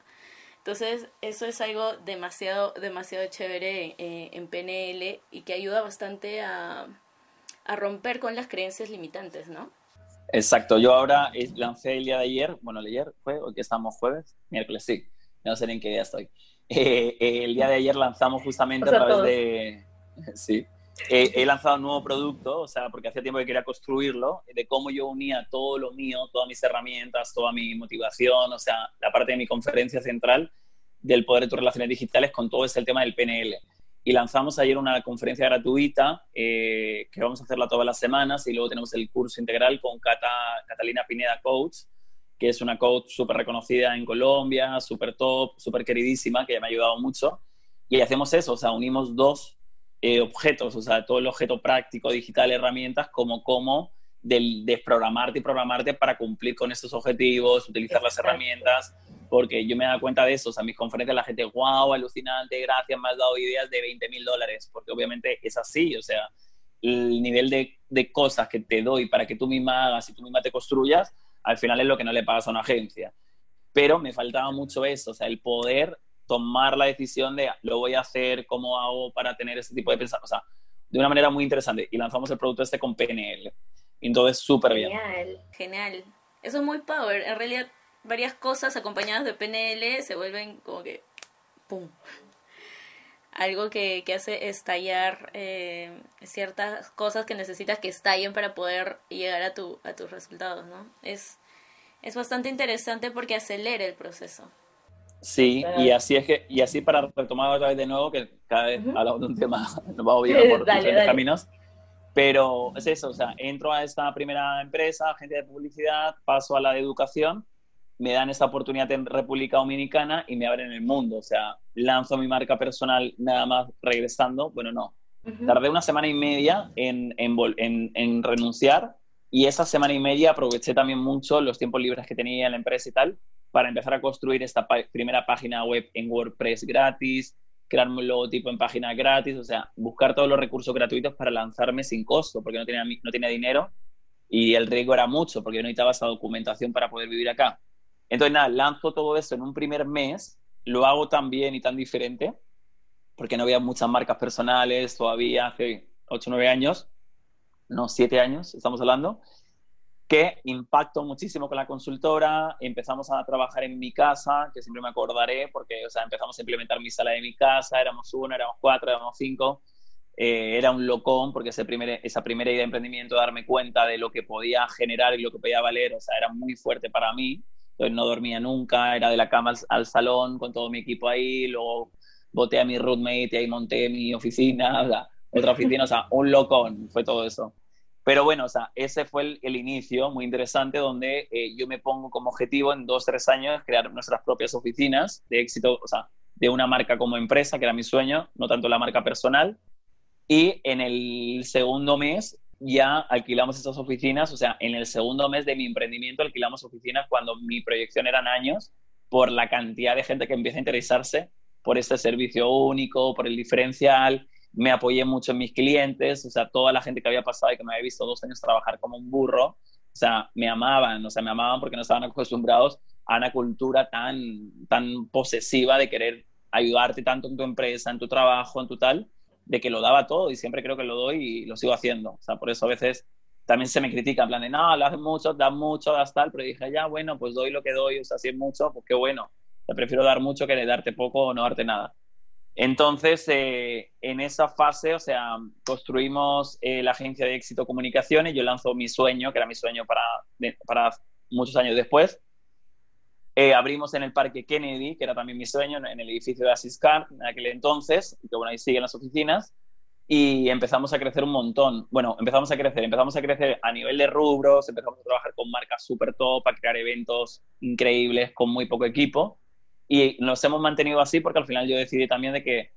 Entonces, eso es algo demasiado, demasiado chévere eh, en PNL y que ayuda bastante a, a romper con las creencias limitantes, ¿no? Exacto, yo ahora lancé el día de ayer, bueno, el ayer fue, hoy que estamos jueves, miércoles, sí, no sé en qué día estoy. [laughs] Eh, eh, el día de ayer lanzamos justamente a través de... [laughs] Sí, he lanzado un nuevo producto, o sea, porque hacía tiempo que quería construirlo, de cómo yo unía todo lo mío, todas mis herramientas, toda mi motivación, o sea, la parte de mi conferencia central del poder de tus relaciones digitales con todo ese tema del PNL y lanzamos ayer una conferencia gratuita eh, que vamos a hacerla todas las semanas y luego tenemos el curso integral con Catalina Pineda Coach, que es una coach súper reconocida en Colombia, súper top, súper queridísima, que me ha ayudado mucho. Y hacemos eso, o sea, unimos dos eh, objetos, o sea, todo el objeto práctico, digital, herramientas, como cómo del desprogramarte y programarte para cumplir con estos objetivos, utilizar las herramientas, porque yo me dado cuenta de eso, o sea, mis conferencias la gente, wow, alucinante, gracias, me has dado ideas de 20 mil dólares, porque obviamente es así, o sea, el nivel de, de, cosas que te doy para que tú misma hagas y tú misma te construyas, al final es lo que no le pagas a una agencia. Pero me faltaba mucho eso, o sea, el poder tomar la decisión de lo voy a hacer, cómo hago para tener ese tipo de pensamiento, o sea, de una manera muy interesante. Y lanzamos el producto este con PNL. Entonces, súper bien. Genial, genial. Eso es muy power. En realidad, varias cosas acompañadas de PNL se vuelven como que, ¡pum! Algo que, que hace estallar eh, ciertas cosas que necesitas que estallen para poder llegar a, tu, a tus resultados, ¿no? Es, es bastante interesante porque acelera el proceso. Sí, y así es que, y así para retomar otra vez de nuevo, que cada vez hablamos de un tema, [laughs] nos vamos [laughs] bien por diferentes caminos, pero es eso, o sea, entro a esta primera empresa, agencia de publicidad, paso a la de educación, me dan esta oportunidad en República Dominicana y me abren el mundo, o sea, lanzo mi marca personal nada más regresando, bueno, no, tardé una semana y media en, en, en, en renunciar y esa semana y media aproveché también mucho los tiempos libres que tenía en la empresa y tal, para empezar a construir esta primera página web en WordPress gratis, crearme un logotipo en página gratis, o sea, buscar todos los recursos gratuitos para lanzarme sin costo, porque no tenía, no tenía dinero y el riesgo era mucho, porque yo necesitaba esa documentación para poder vivir acá. Entonces, nada, lanzo todo eso en un primer mes, lo hago tan bien y tan diferente, porque no había muchas marcas personales todavía hace 8 o 9 años, no, 7 años, estamos hablando, que impactó muchísimo con la consultora, empezamos a trabajar en mi casa, que siempre me acordaré, porque o sea, empezamos a implementar mi sala de mi casa, éramos uno, éramos cuatro, éramos cinco, eh, era un locón, porque ese primer, esa primera idea de emprendimiento, darme cuenta de lo que podía generar y lo que podía valer, o sea, era muy fuerte para mí, entonces no dormía nunca, era de la cama al, al salón con todo mi equipo ahí, luego boté a mi roommate y ahí monté mi oficina, [laughs] o otra oficina, o sea, un locón, fue todo eso. Pero bueno, o sea, ese fue el, inicio muy interesante donde eh, yo me pongo como objetivo en dos, tres años crear nuestras propias oficinas de éxito, o sea, de una marca como empresa, que era mi sueño, no tanto la marca personal. Y en el segundo mes ya alquilamos esas oficinas, o sea, en el segundo mes de mi emprendimiento alquilamos oficinas cuando mi proyección eran años por la cantidad de gente que empieza a interesarse por este servicio único, por el diferencial, me apoyé mucho en mis clientes, o sea, toda la gente que había pasado y que me había visto dos años trabajar como un burro, o sea, me amaban, o sea, me amaban porque no estaban acostumbrados a una cultura tan, tan posesiva de querer ayudarte tanto en tu empresa, en tu trabajo, en tu tal, de que lo daba todo y siempre creo que lo doy y lo sigo haciendo. O sea, por eso a veces también se me critica, en plan de, no, lo haces mucho, das mucho, das tal, pero dije, ya, bueno, pues doy lo que doy, o sea, si es mucho, pues qué bueno. Te prefiero dar mucho que darte poco o no darte nada. Entonces, eh, en esa fase, o sea, construimos eh, la agencia de éxito comunicaciones, yo lanzo mi sueño, que era mi sueño para, para muchos años después. Eh, abrimos en el Parque Kennedy, que era también mi sueño, en el edificio de Asiscar en aquel entonces, que bueno, ahí siguen las oficinas, y empezamos a crecer un montón. Bueno, empezamos a crecer, empezamos a crecer a nivel de rubros, empezamos a trabajar con marcas súper top, a crear eventos increíbles con muy poco equipo y nos hemos mantenido así porque al final yo decidí también de que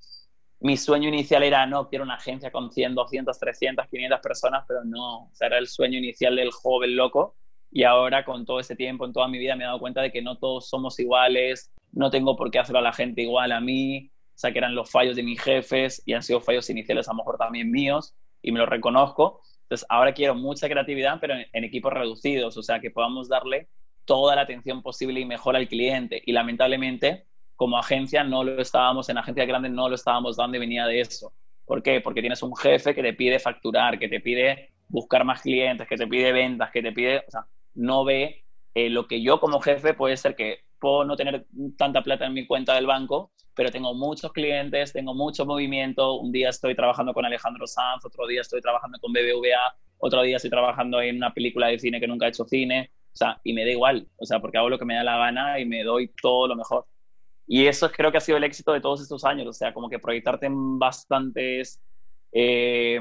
mi sueño inicial era, no, quiero una agencia con 100, 200, 300, 500 personas, pero no, o era el sueño inicial del joven loco. Y ahora con todo ese tiempo, en toda mi vida, me he dado cuenta de que no todos somos iguales, no tengo por qué hacerlo a la gente igual a mí, o sea, que eran los fallos de mis jefes y han sido fallos iniciales a lo mejor también míos y me lo reconozco. Entonces, ahora quiero mucha creatividad, pero en, en equipos reducidos, o sea, que podamos darle toda la atención posible y mejor al cliente. Y lamentablemente, como agencia, no lo estábamos, en agencias grandes no lo estábamos dando y venía de eso. ¿Por qué? Porque tienes un jefe que te pide facturar, que te pide buscar más clientes, que te pide ventas, que te pide, o sea, no ve eh, lo que yo como jefe puede ser que puedo no tener tanta plata en mi cuenta del banco, pero tengo muchos clientes, tengo mucho movimiento. Un día estoy trabajando con Alejandro Sanz, otro día estoy trabajando con BBVA, otro día estoy trabajando en una película de cine que nunca he hecho cine. O sea, y me da igual, o sea, porque hago lo que me da la gana y me doy todo lo mejor. Y eso creo que ha sido el éxito de todos estos años, o sea, como que proyectarte en bastantes, eh,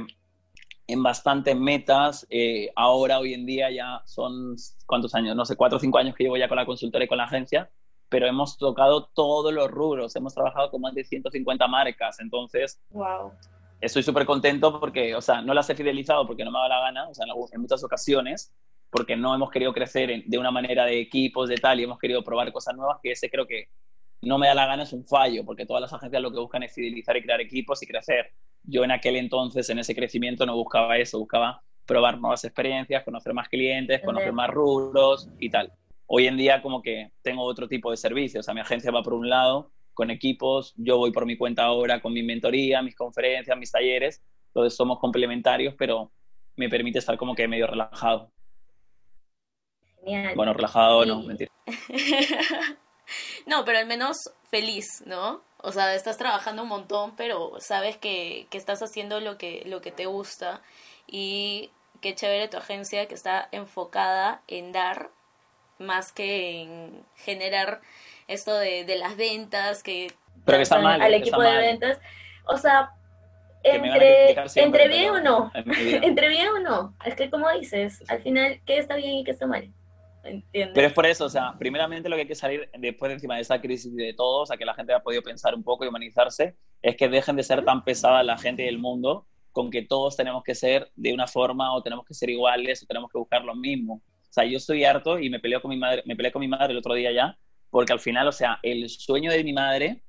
en bastantes metas. Eh, ahora, hoy en día, ya son, ¿cuántos años? No sé, cuatro o cinco años que llevo ya con la consultora y con la agencia, pero hemos tocado todos los rubros, hemos trabajado con más de 150 marcas, entonces... Wow. Estoy súper contento porque, o sea, no las he fidelizado porque no me da la gana, o sea, en muchas ocasiones, porque no hemos querido crecer de una manera de equipos, de tal, y hemos querido probar cosas nuevas, que ese creo que no me da la gana, es un fallo, porque todas las agencias lo que buscan es fidelizar y crear equipos y crecer. Yo en aquel entonces, en ese crecimiento, no buscaba eso, buscaba probar nuevas experiencias, conocer más clientes, conocer más rubros y tal. Hoy en día como que tengo otro tipo de servicios, o sea, mi agencia va por un lado con equipos, yo voy por mi cuenta ahora con mi mentoría, mis conferencias, mis talleres, entonces somos complementarios, pero me permite estar como que medio relajado. Bueno, relajado no, mentira. [laughs] no, pero al menos feliz, ¿no? O sea, estás trabajando un montón, pero sabes que, que estás haciendo lo que, lo que te gusta. Y qué chévere tu agencia que está enfocada en dar más que en generar esto de, de las ventas que pero que está mal, al equipo de ventas. O sea entre, entre bien o no [laughs] entre bien o no es que como dices al final qué está bien y qué está mal pero es por eso, o sea, primeramente lo que hay que salir después de encima de esa crisis de todos, sea, que la gente ha podido pensar un poco y humanizarse, es que dejen de ser tan pesada la gente y el mundo con que todos tenemos que ser de una forma o tenemos que ser iguales o tenemos que buscar lo mismo. O sea, yo estoy harto y me peleé con mi madre, me peleé con mi madre el otro día ya, porque al final, o sea, el sueño de mi madre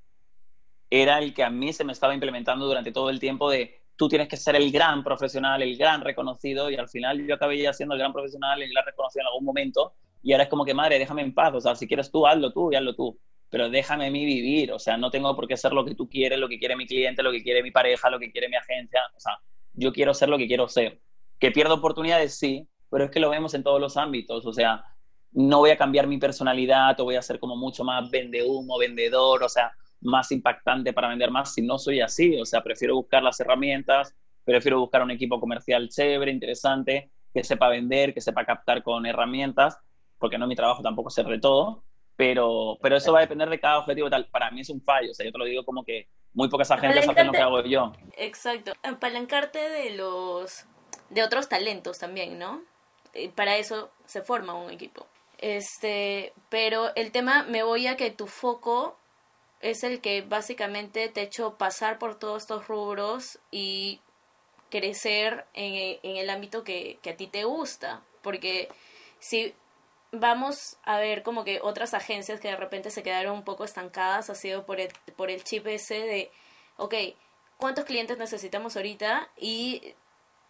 era el que a mí se me estaba implementando durante todo el tiempo de tú tienes que ser el gran profesional, el gran reconocido, y al final yo acabé ya siendo el gran profesional, el gran reconocido en algún momento, y ahora es como que, madre, déjame en paz, o sea, si quieres tú, hazlo tú y hazlo tú, pero déjame a mí vivir, o sea, no tengo por qué ser lo que tú quieres, lo que quiere mi cliente, lo que quiere mi pareja, lo que quiere mi agencia, o sea, yo quiero ser lo que quiero ser. Que pierdo oportunidades, sí, pero es que lo vemos en todos los ámbitos, o sea, no voy a cambiar mi personalidad o voy a ser como mucho más vende humo, vendedor, o sea, más impactante para vender más si no soy así. O sea, prefiero buscar las herramientas, prefiero buscar un equipo comercial chévere, interesante, que sepa vender, que sepa captar con herramientas, porque no mi trabajo tampoco ser de todo, pero, pero eso va a depender de cada objetivo tal. Para mí es un fallo, o sea, yo te lo digo como que muy pocas agencias hacen lo que hago yo. Exacto, apalancarte de los de otros talentos también, ¿no? Para eso se forma un equipo. Este, pero el tema me voy a que tu foco es el que básicamente te ha hecho pasar por todos estos rubros y crecer en, en el ámbito que, que, a ti te gusta. Porque si vamos a ver como que otras agencias que de repente se quedaron un poco estancadas ha sido por el, por el chip ese de, ok, ¿cuántos clientes necesitamos ahorita? Y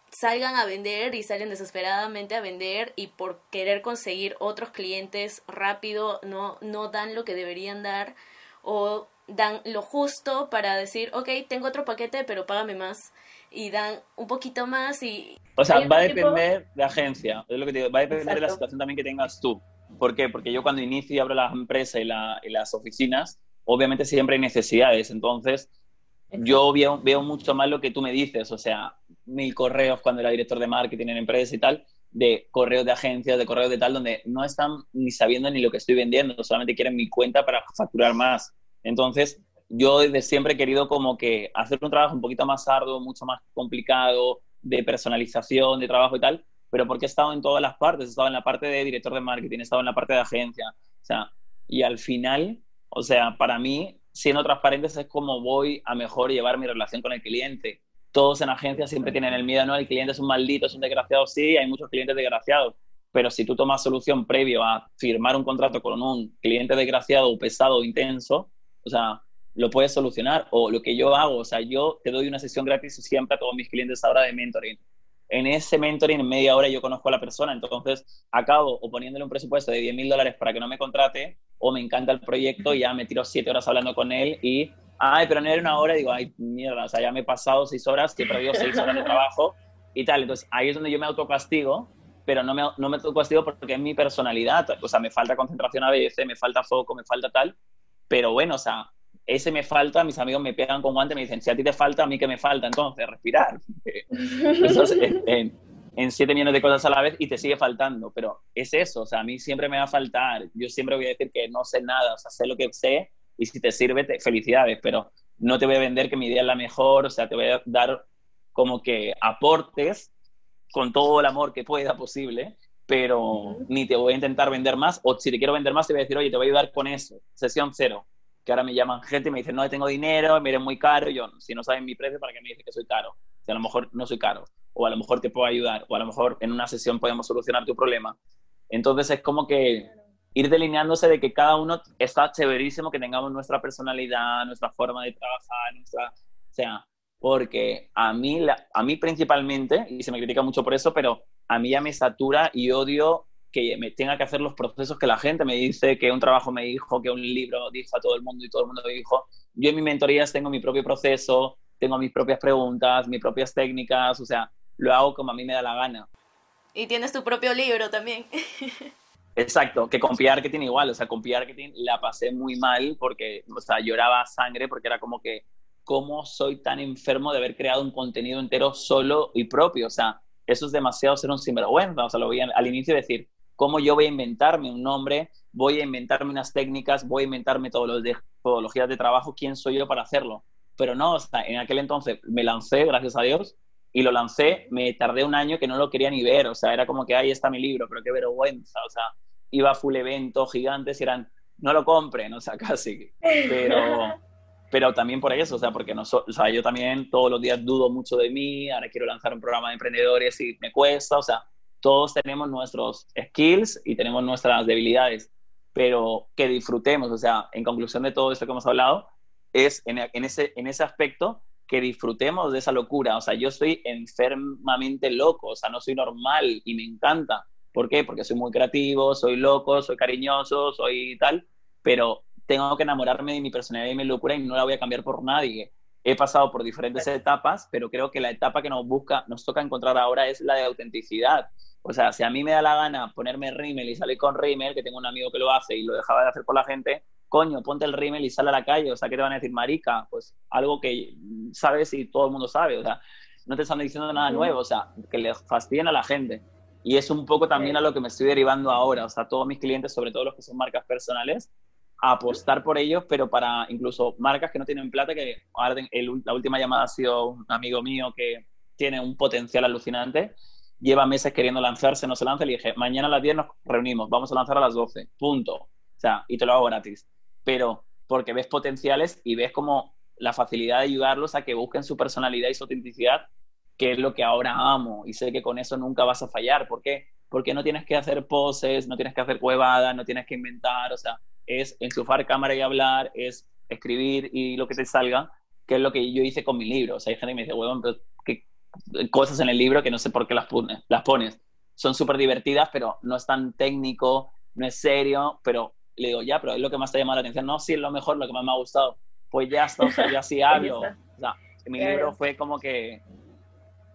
salgan a vender y salen desesperadamente a vender y por querer conseguir otros clientes rápido no, no dan lo que deberían dar o dan lo justo para decir, ok, tengo otro paquete, pero págame más. Y dan un poquito más y... O sea, va a depender de agencia, es lo que te digo, va a depender de la situación también que tengas tú. ¿Por qué? Porque yo cuando inicio y abro la empresa y, la, y las oficinas, obviamente siempre hay necesidades. Entonces, yo veo, veo mucho más lo que tú me dices, o sea, mil correos cuando era director de marketing en empresas y tal, de correos de agencias, de correos de tal, donde no están ni sabiendo ni lo que estoy vendiendo, solamente quieren mi cuenta para facturar más. Entonces, yo desde siempre he querido como que hacer un trabajo un poquito más arduo, mucho más complicado, de personalización, de trabajo y tal, pero porque he estado en todas las partes, he estado en la parte de director de marketing, he estado en la parte de agencia, o sea, y al final, o sea, para mí, siendo transparentes, es como voy a mejor llevar mi relación con el cliente. Todos en agencia siempre tienen el miedo, ¿no? El cliente es un maldito, es un desgraciado, sí, hay muchos clientes desgraciados, pero si tú tomas solución previo a firmar un contrato con un cliente desgraciado pesado intenso, o sea, lo puedes solucionar. O lo que yo hago, o sea, yo te doy una sesión gratis siempre a todos mis clientes ahora de mentoring. En ese mentoring, en media hora, yo conozco a la persona, entonces acabo o poniéndole un presupuesto de 10 mil dólares para que no me contrate, o me encanta el proyecto y ya me tiro siete horas hablando con él y, ay, pero no era una hora, digo, ay, mierda, o sea, ya me he pasado seis horas, que he perdido seis horas de trabajo y tal. Entonces ahí es donde yo me autocastigo, pero no me, no me autocastigo porque es mi personalidad, o sea, me falta concentración a veces, me falta foco, me falta tal, pero bueno, o sea, ese me falta, mis amigos me pegan con guante, me dicen, si a ti te falta, a mí que me falta, entonces, respirar. [laughs] en, siete millones de cosas a la vez y te sigue faltando, pero es eso, o sea, a mí siempre me va a faltar, yo siempre voy a decir que no sé nada, o sea, sé lo que sé y si te sirve, te, felicidades, pero no te voy a vender que mi idea es la mejor, o sea, te voy a dar como que aportes con todo el amor que pueda posible, pero ni te voy a intentar vender más, o si te quiero vender más, te voy a decir, oye, te voy a ayudar con eso, sesión cero, que ahora me llaman gente y me dicen, no tengo dinero, me muy caro. yo, si no saben mi precio, ¿para qué me dicen que soy caro? Si a lo mejor no soy caro, o a lo mejor te puedo ayudar, o a lo mejor en una sesión podemos solucionar tu problema. Entonces es como que ir delineándose de que cada uno está chéverísimo, que tengamos nuestra personalidad, nuestra forma de trabajar, nuestra... O sea, porque a mí, a mí principalmente, y se me critica mucho por eso, pero a mí ya me satura y odio que me tenga que hacer los procesos que la gente me dice, que un trabajo me dijo, que un libro dijo a todo el mundo y todo el mundo me dijo. Yo en mis mentorías tengo mi propio proceso, tengo mis propias preguntas, mis propias técnicas, o sea, lo hago como a mí me da la gana. Y tienes tu propio libro también. [laughs] Exacto, que con que tiene igual, o sea, con tiene la pasé muy mal porque, o sea, lloraba sangre porque era como que, ¿cómo soy tan enfermo de haber creado un contenido entero solo y propio? O sea, eso es demasiado ser un sinvergüenza, o sea, lo voy al inicio decir, cómo yo voy a inventarme un nombre, voy a inventarme unas técnicas, voy a inventarme metodologías de trabajo, quién soy yo para hacerlo. Pero no, o sea, en aquel entonces me lancé, gracias a Dios, y lo lancé, me tardé un año que no lo quería ni ver, o sea, era como que ahí está mi libro, pero qué vergüenza, o sea, iba a full eventos gigantes y eran, no lo compren, o sea, [laughs] casi, pero, pero también por eso, o sea, porque no o sea, yo también todos los días dudo mucho de mí, ahora quiero lanzar un programa de emprendedores y me cuesta, o sea, todos tenemos nuestros skills y tenemos nuestras debilidades, pero que disfrutemos, o sea, en conclusión de todo esto que hemos hablado, es en, ese, en ese aspecto que disfrutemos de esa locura, o sea, yo soy enfermamente loco, o sea, no soy normal y me encanta. ¿Por qué? Porque soy muy creativo, soy loco, soy cariñoso, soy tal, pero tengo que enamorarme de mi personalidad y mi locura y no la voy a cambiar por nadie. He pasado por diferentes etapas, pero creo que la etapa que nos busca, nos toca encontrar ahora es la de autenticidad. O sea, si a mí me da la gana ponerme rímel y salir con rímel, que tengo un amigo que lo hace y lo dejaba de hacer por la gente, coño, ponte el rímel y sal a la calle. O sea, ¿qué te van a decir, marica? Pues algo que sabes y todo el mundo sabe. O sea, no te están diciendo nada nuevo. O sea, que le fastidien a la gente. Y es un poco también a lo que me estoy derivando ahora. O sea, todos mis clientes, sobre todo los que son marcas personales, apostar por ellos, pero para incluso marcas que no tienen plata, que ahora la última llamada ha sido un amigo mío que tiene un potencial alucinante lleva meses queriendo lanzarse, no se lanza, le dije, mañana a las 10 nos reunimos, vamos a lanzar a las 12, punto. O sea, y te lo hago gratis. Pero porque ves potenciales y ves como la facilidad de ayudarlos a que busquen su personalidad y su autenticidad, que es lo que ahora amo. Y sé que con eso nunca vas a fallar. ¿Por qué? Porque no tienes que hacer poses, no tienes que hacer cuevadas, no tienes que inventar. O sea, es enchufar cámara y hablar, es escribir y lo que te salga, que es lo que yo hice con mi libro. O sea, hay gente que me dice, huevón, pero ¿qué, cosas en el libro que no sé por qué las, pones. Las pones. Son súper divertidas, pero no es tan técnico, no es serio, pero le digo, ya, pero es lo que más te ha llamado la atención. No, sí, es lo mejor, lo que más me ha gustado. Pues ya está, o sea, yo así [laughs] hablo. O sea, mi libro fue como que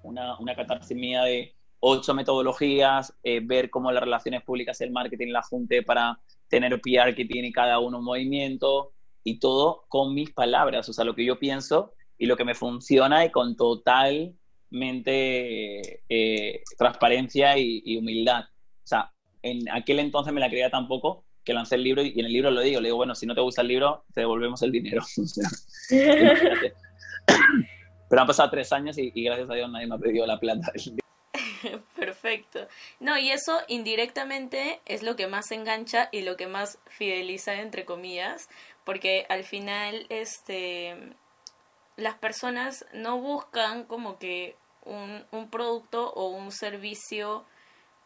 una, una catarsis mía de ocho metodologías, eh, ver cómo las relaciones públicas y el marketing la junté para tener PR que tiene cada uno un movimiento y todo con mis palabras, o sea, lo que yo pienso y lo que me funciona y con total mente eh, transparencia y, humildad. O sea, en aquel entonces me la creía tampoco que lancé el libro y en el libro lo digo, le digo, bueno, si no te gusta el libro, te devolvemos el dinero. [laughs] [laughs] [coughs] Pero han pasado tres años y, gracias a Dios nadie me ha pedido la plata. [laughs] Perfecto. No, y eso indirectamente es lo que más engancha y lo que más fideliza, entre comillas, porque al final, este, las personas no buscan como que un, un producto o un servicio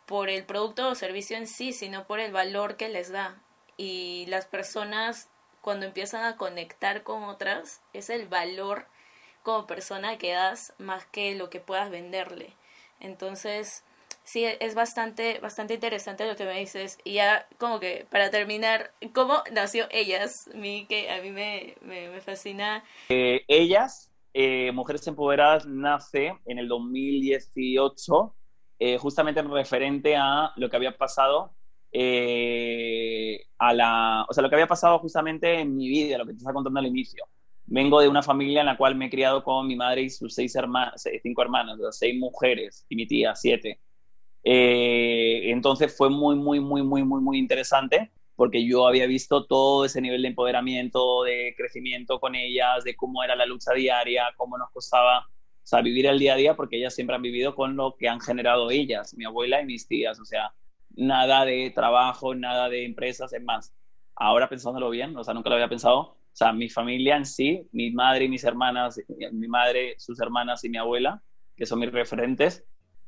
por el producto o servicio en sí, sino por el valor que les da. Y las personas cuando empiezan a conectar con otras, es el valor como persona que das más que lo que puedas venderle. Entonces, sí, es bastante, bastante interesante lo que me dices. Y ya como que para terminar, ¿cómo nació Ellas? Mi, que a mí me, me, fascina. Eh, ellas eh, Mujeres Empoderadas nace en el 2018, eh, justamente en referente a lo que había pasado eh, a la, o sea, lo que había pasado justamente en mi vida, lo que te estaba contando al inicio. Vengo de una familia en la cual me he criado con mi madre y sus seis hermanas, cinco hermanas, seis mujeres y mi tía, siete. entonces fue muy, muy, muy, muy, muy, muy interesante porque yo había visto todo ese nivel de empoderamiento, de crecimiento con ellas, de cómo era la lucha diaria, cómo nos costaba o vivir el día a día, porque ellas siempre han vivido con lo que han generado ellas, mi abuela y mis tías, o sea, nada de trabajo, nada de empresas, es más. ahora pensándolo bien, o sea, nunca lo había pensado. O sea, mi familia en sí, mi madre y mis hermanas, mi madre, sus hermanas y mi abuela, que son mis referentes,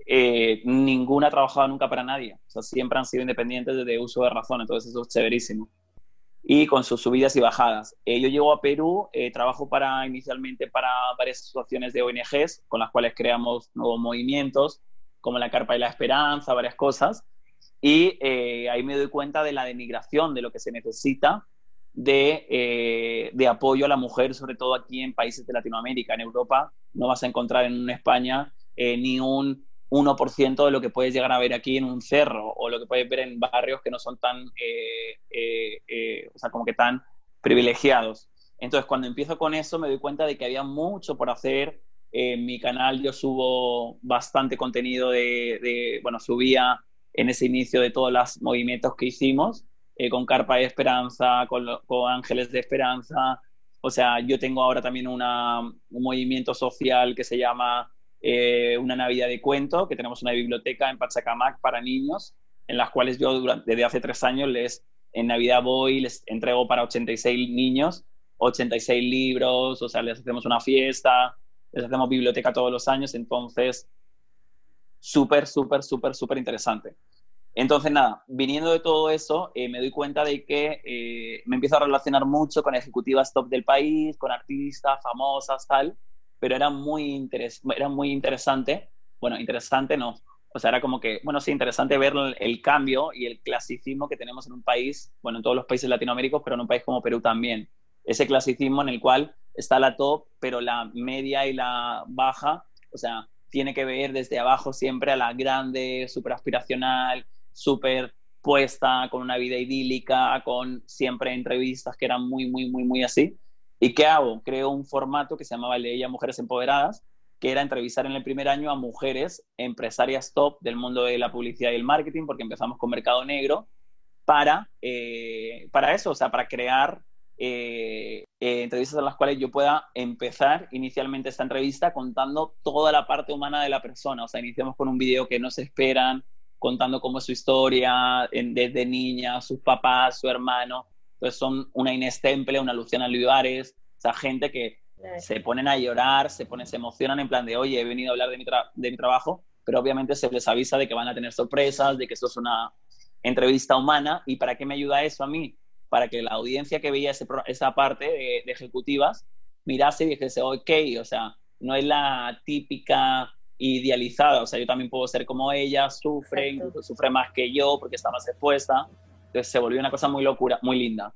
eh, ninguna ha trabajado nunca para nadie. O sea, siempre han sido independientes desde uso de razón, entonces eso es severísimo. Y con sus subidas y bajadas. Eh, yo llego a Perú, eh, trabajo para, inicialmente para varias asociaciones de ONGs con las cuales creamos nuevos movimientos, como la Carpa de la Esperanza, varias cosas. Y ahí me doy cuenta de la denigración, de lo que se necesita de, de, apoyo a la mujer, sobre todo aquí en países de Latinoamérica. En Europa no vas a encontrar en España ni un 1% de lo que puedes llegar a ver aquí en un cerro o lo que puedes ver en barrios que no son tan, eh, eh, eh, o sea, como que tan privilegiados. Entonces, cuando empiezo con eso, me doy cuenta de que había mucho por hacer. En mi canal yo subo bastante contenido de, bueno, subía en ese inicio de todos los movimientos que hicimos, con Carpa de Esperanza, con, Ángeles de Esperanza. O sea, yo tengo ahora también un movimiento social que se llama eh, una Navidad de cuento, que tenemos una biblioteca en Pachacamac para niños, en las cuales yo desde hace tres años les, en Navidad voy, les entrego para 86 niños, 86 libros, o sea, les hacemos una fiesta, les hacemos biblioteca todos los años, entonces, súper, súper, súper, súper interesante. Entonces, nada, viniendo de todo eso, eh, me doy cuenta de que eh, me empiezo a relacionar mucho con ejecutivas top del país, con artistas famosas, tal, pero era muy, interes era muy interesante. Bueno, interesante no. O sea, era como que, bueno, sí, interesante ver el, cambio y el clasicismo que tenemos en un país, bueno, en todos los países latinoaméricos, pero en un país como Perú también. Ese clasicismo en el cual está la top, pero la media y la baja, o sea, tiene que ver desde abajo siempre a la grande, súper aspiracional, súper puesta, con una vida idílica, con siempre entrevistas que eran muy, muy, muy, muy así. ¿Y qué hago? Creo un formato que se llamaba Leía Mujeres Empoderadas, que era entrevistar en el primer año a mujeres empresarias top del mundo de la publicidad y el marketing, porque empezamos con Mercado Negro, para, eh, para eso, o sea, para crear eh, eh, entrevistas en las cuales yo pueda empezar inicialmente esta entrevista contando toda la parte humana de la persona. O sea, iniciamos con un video que no se esperan, contando cómo es su historia desde niña, sus papás, su hermano, entonces son una Inés Temple, una Luciana Olivares, o sea, gente que se ponen a llorar, se, ponen, se emocionan en plan de, oye, he venido a hablar de mi, de mi trabajo, pero obviamente se les avisa de que van a tener sorpresas, de que esto es una entrevista humana. ¿Y para qué me ayuda eso a mí? Para que la audiencia que veía esa parte de, ejecutivas mirase y dijese, ok, o sea, no es la típica idealizada, o sea, yo también puedo ser como ella, sufre, sufre más que yo porque está más expuesta. Entonces se volvió una cosa muy locura, muy linda.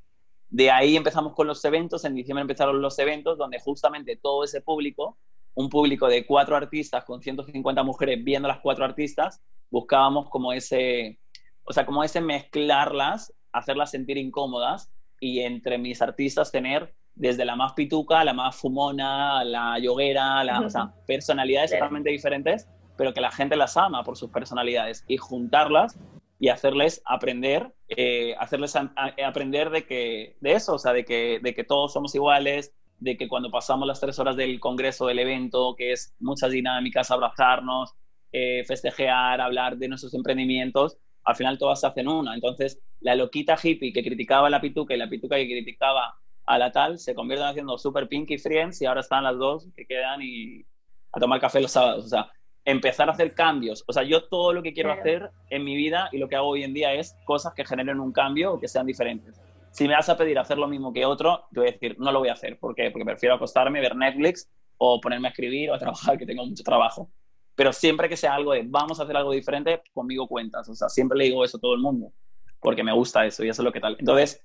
De ahí empezamos con los eventos, en diciembre empezaron los eventos donde justamente todo ese público, un público de cuatro artistas con 150 mujeres viendo las cuatro artistas, buscábamos como ese, o sea, como ese mezclarlas, hacerlas sentir incómodas y entre mis artistas tener desde la más pituca, la más fumona, la yoguera, la, o sea, personalidades totalmente diferentes, pero que la gente las ama por sus personalidades. Y juntarlas y hacerles aprender, eh, hacerles aprender de, que, de eso, o sea, de que, de que todos somos iguales, de que cuando pasamos las tres horas del congreso, del evento, que es muchas dinámicas, abrazarnos, eh, festejar, hablar de nuestros emprendimientos, al final todas se hacen una. Entonces, la loquita hippie que criticaba a la pituca y la pituca que criticaba a la tal, se convierten haciendo super pinky friends y ahora están las dos que quedan y a tomar café los sábados. O sea, empezar a hacer cambios. O sea, yo todo lo que quiero hacer en mi vida y lo que hago hoy en día es cosas que generen un cambio o que sean diferentes. Si me vas a pedir hacer lo mismo que otro, te voy a decir, no lo voy a hacer. ¿Por qué? Porque prefiero acostarme, ver Netflix o ponerme a escribir o a trabajar, que tengo mucho trabajo. Pero siempre que sea algo de vamos a hacer algo diferente, conmigo cuentas. O sea, siempre le digo eso a todo el mundo, porque me gusta eso y eso es lo que tal. Entonces,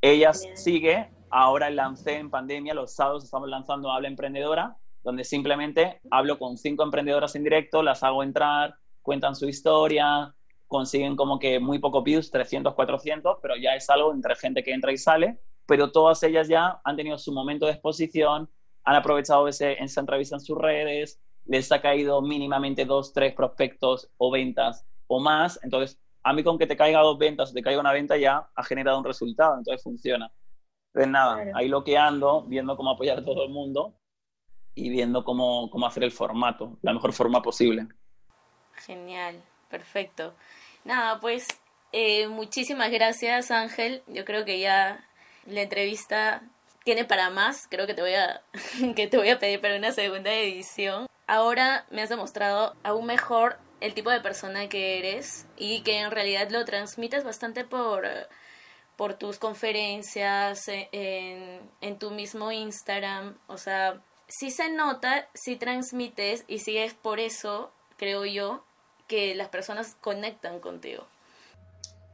ella sigue. Ahora lancé en pandemia, los sábados estamos lanzando Habla Emprendedora, donde simplemente hablo con cinco emprendedoras en directo, las hago entrar, cuentan su historia, consiguen como que muy poco views, 300, 400, pero ya es algo entre gente que entra y sale, pero todas ellas ya han tenido su momento de exposición, han aprovechado ese, esa entrevista en sus redes, les ha caído mínimamente dos, tres prospectos o ventas o más, entonces a mí con que te caiga dos ventas o te caiga una venta ya ha generado un resultado, entonces funciona. Entonces nada, ahí lo que ando, viendo cómo apoyar a todo el mundo y viendo cómo, cómo hacer el formato, la mejor forma posible. Genial, perfecto. Nada, pues Eh, muchísimas gracias, Ángel. Yo creo que ya la entrevista tiene para más. Creo que te voy a, [laughs] que te voy a pedir para una segunda edición. Ahora me has demostrado aún mejor el tipo de persona que eres y que en realidad lo transmites bastante por, por tus conferencias, en, en tu mismo Instagram. O sea, sí se nota, sí transmites y sí es por eso, creo yo, que las personas conectan contigo.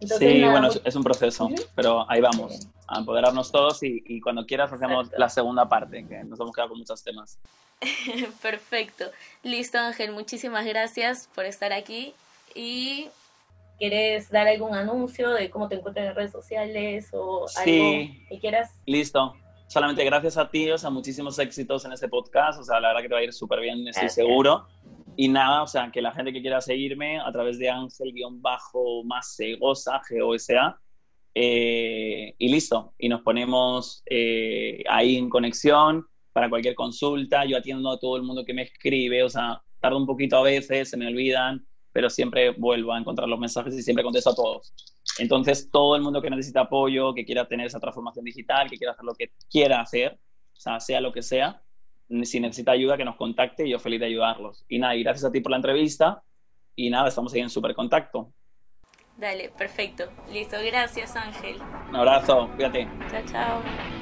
sí, bueno, es un proceso, pero ahí vamos, a empoderarnos todos y, cuando quieras hacemos la segunda parte, que nos hemos quedado con muchos temas. [laughs] Perfecto. Listo, Ángel, muchísimas gracias por estar aquí y... ¿Quieres dar algún anuncio de cómo te encuentras en redes sociales o algo que quieras? Listo. Solamente gracias a ti, o sea, muchísimos éxitos en este podcast, o sea, la verdad que te va a ir súper bien, estoy seguro. Y nada, o sea, que la gente que quiera seguirme a través de Ángel-más Segosa, G-O-S-A, eh, y listo, y nos ponemos eh, ahí en conexión para cualquier consulta, yo atiendo a todo el mundo que me escribe, o sea, tardo un poquito a veces, se me olvidan, pero siempre vuelvo a encontrar los mensajes y siempre contesto a todos. Entonces, todo el mundo que necesita apoyo, que quiera tener esa transformación digital, que quiera hacer lo que quiera hacer, o sea, sea lo que sea, si necesita ayuda, que nos contacte y yo feliz de ayudarlos. Y nada, y gracias a ti por la entrevista y nada, estamos ahí en súper contacto. Dale, perfecto. Listo, gracias Ángel. Un abrazo, cuídate. Chao, chao.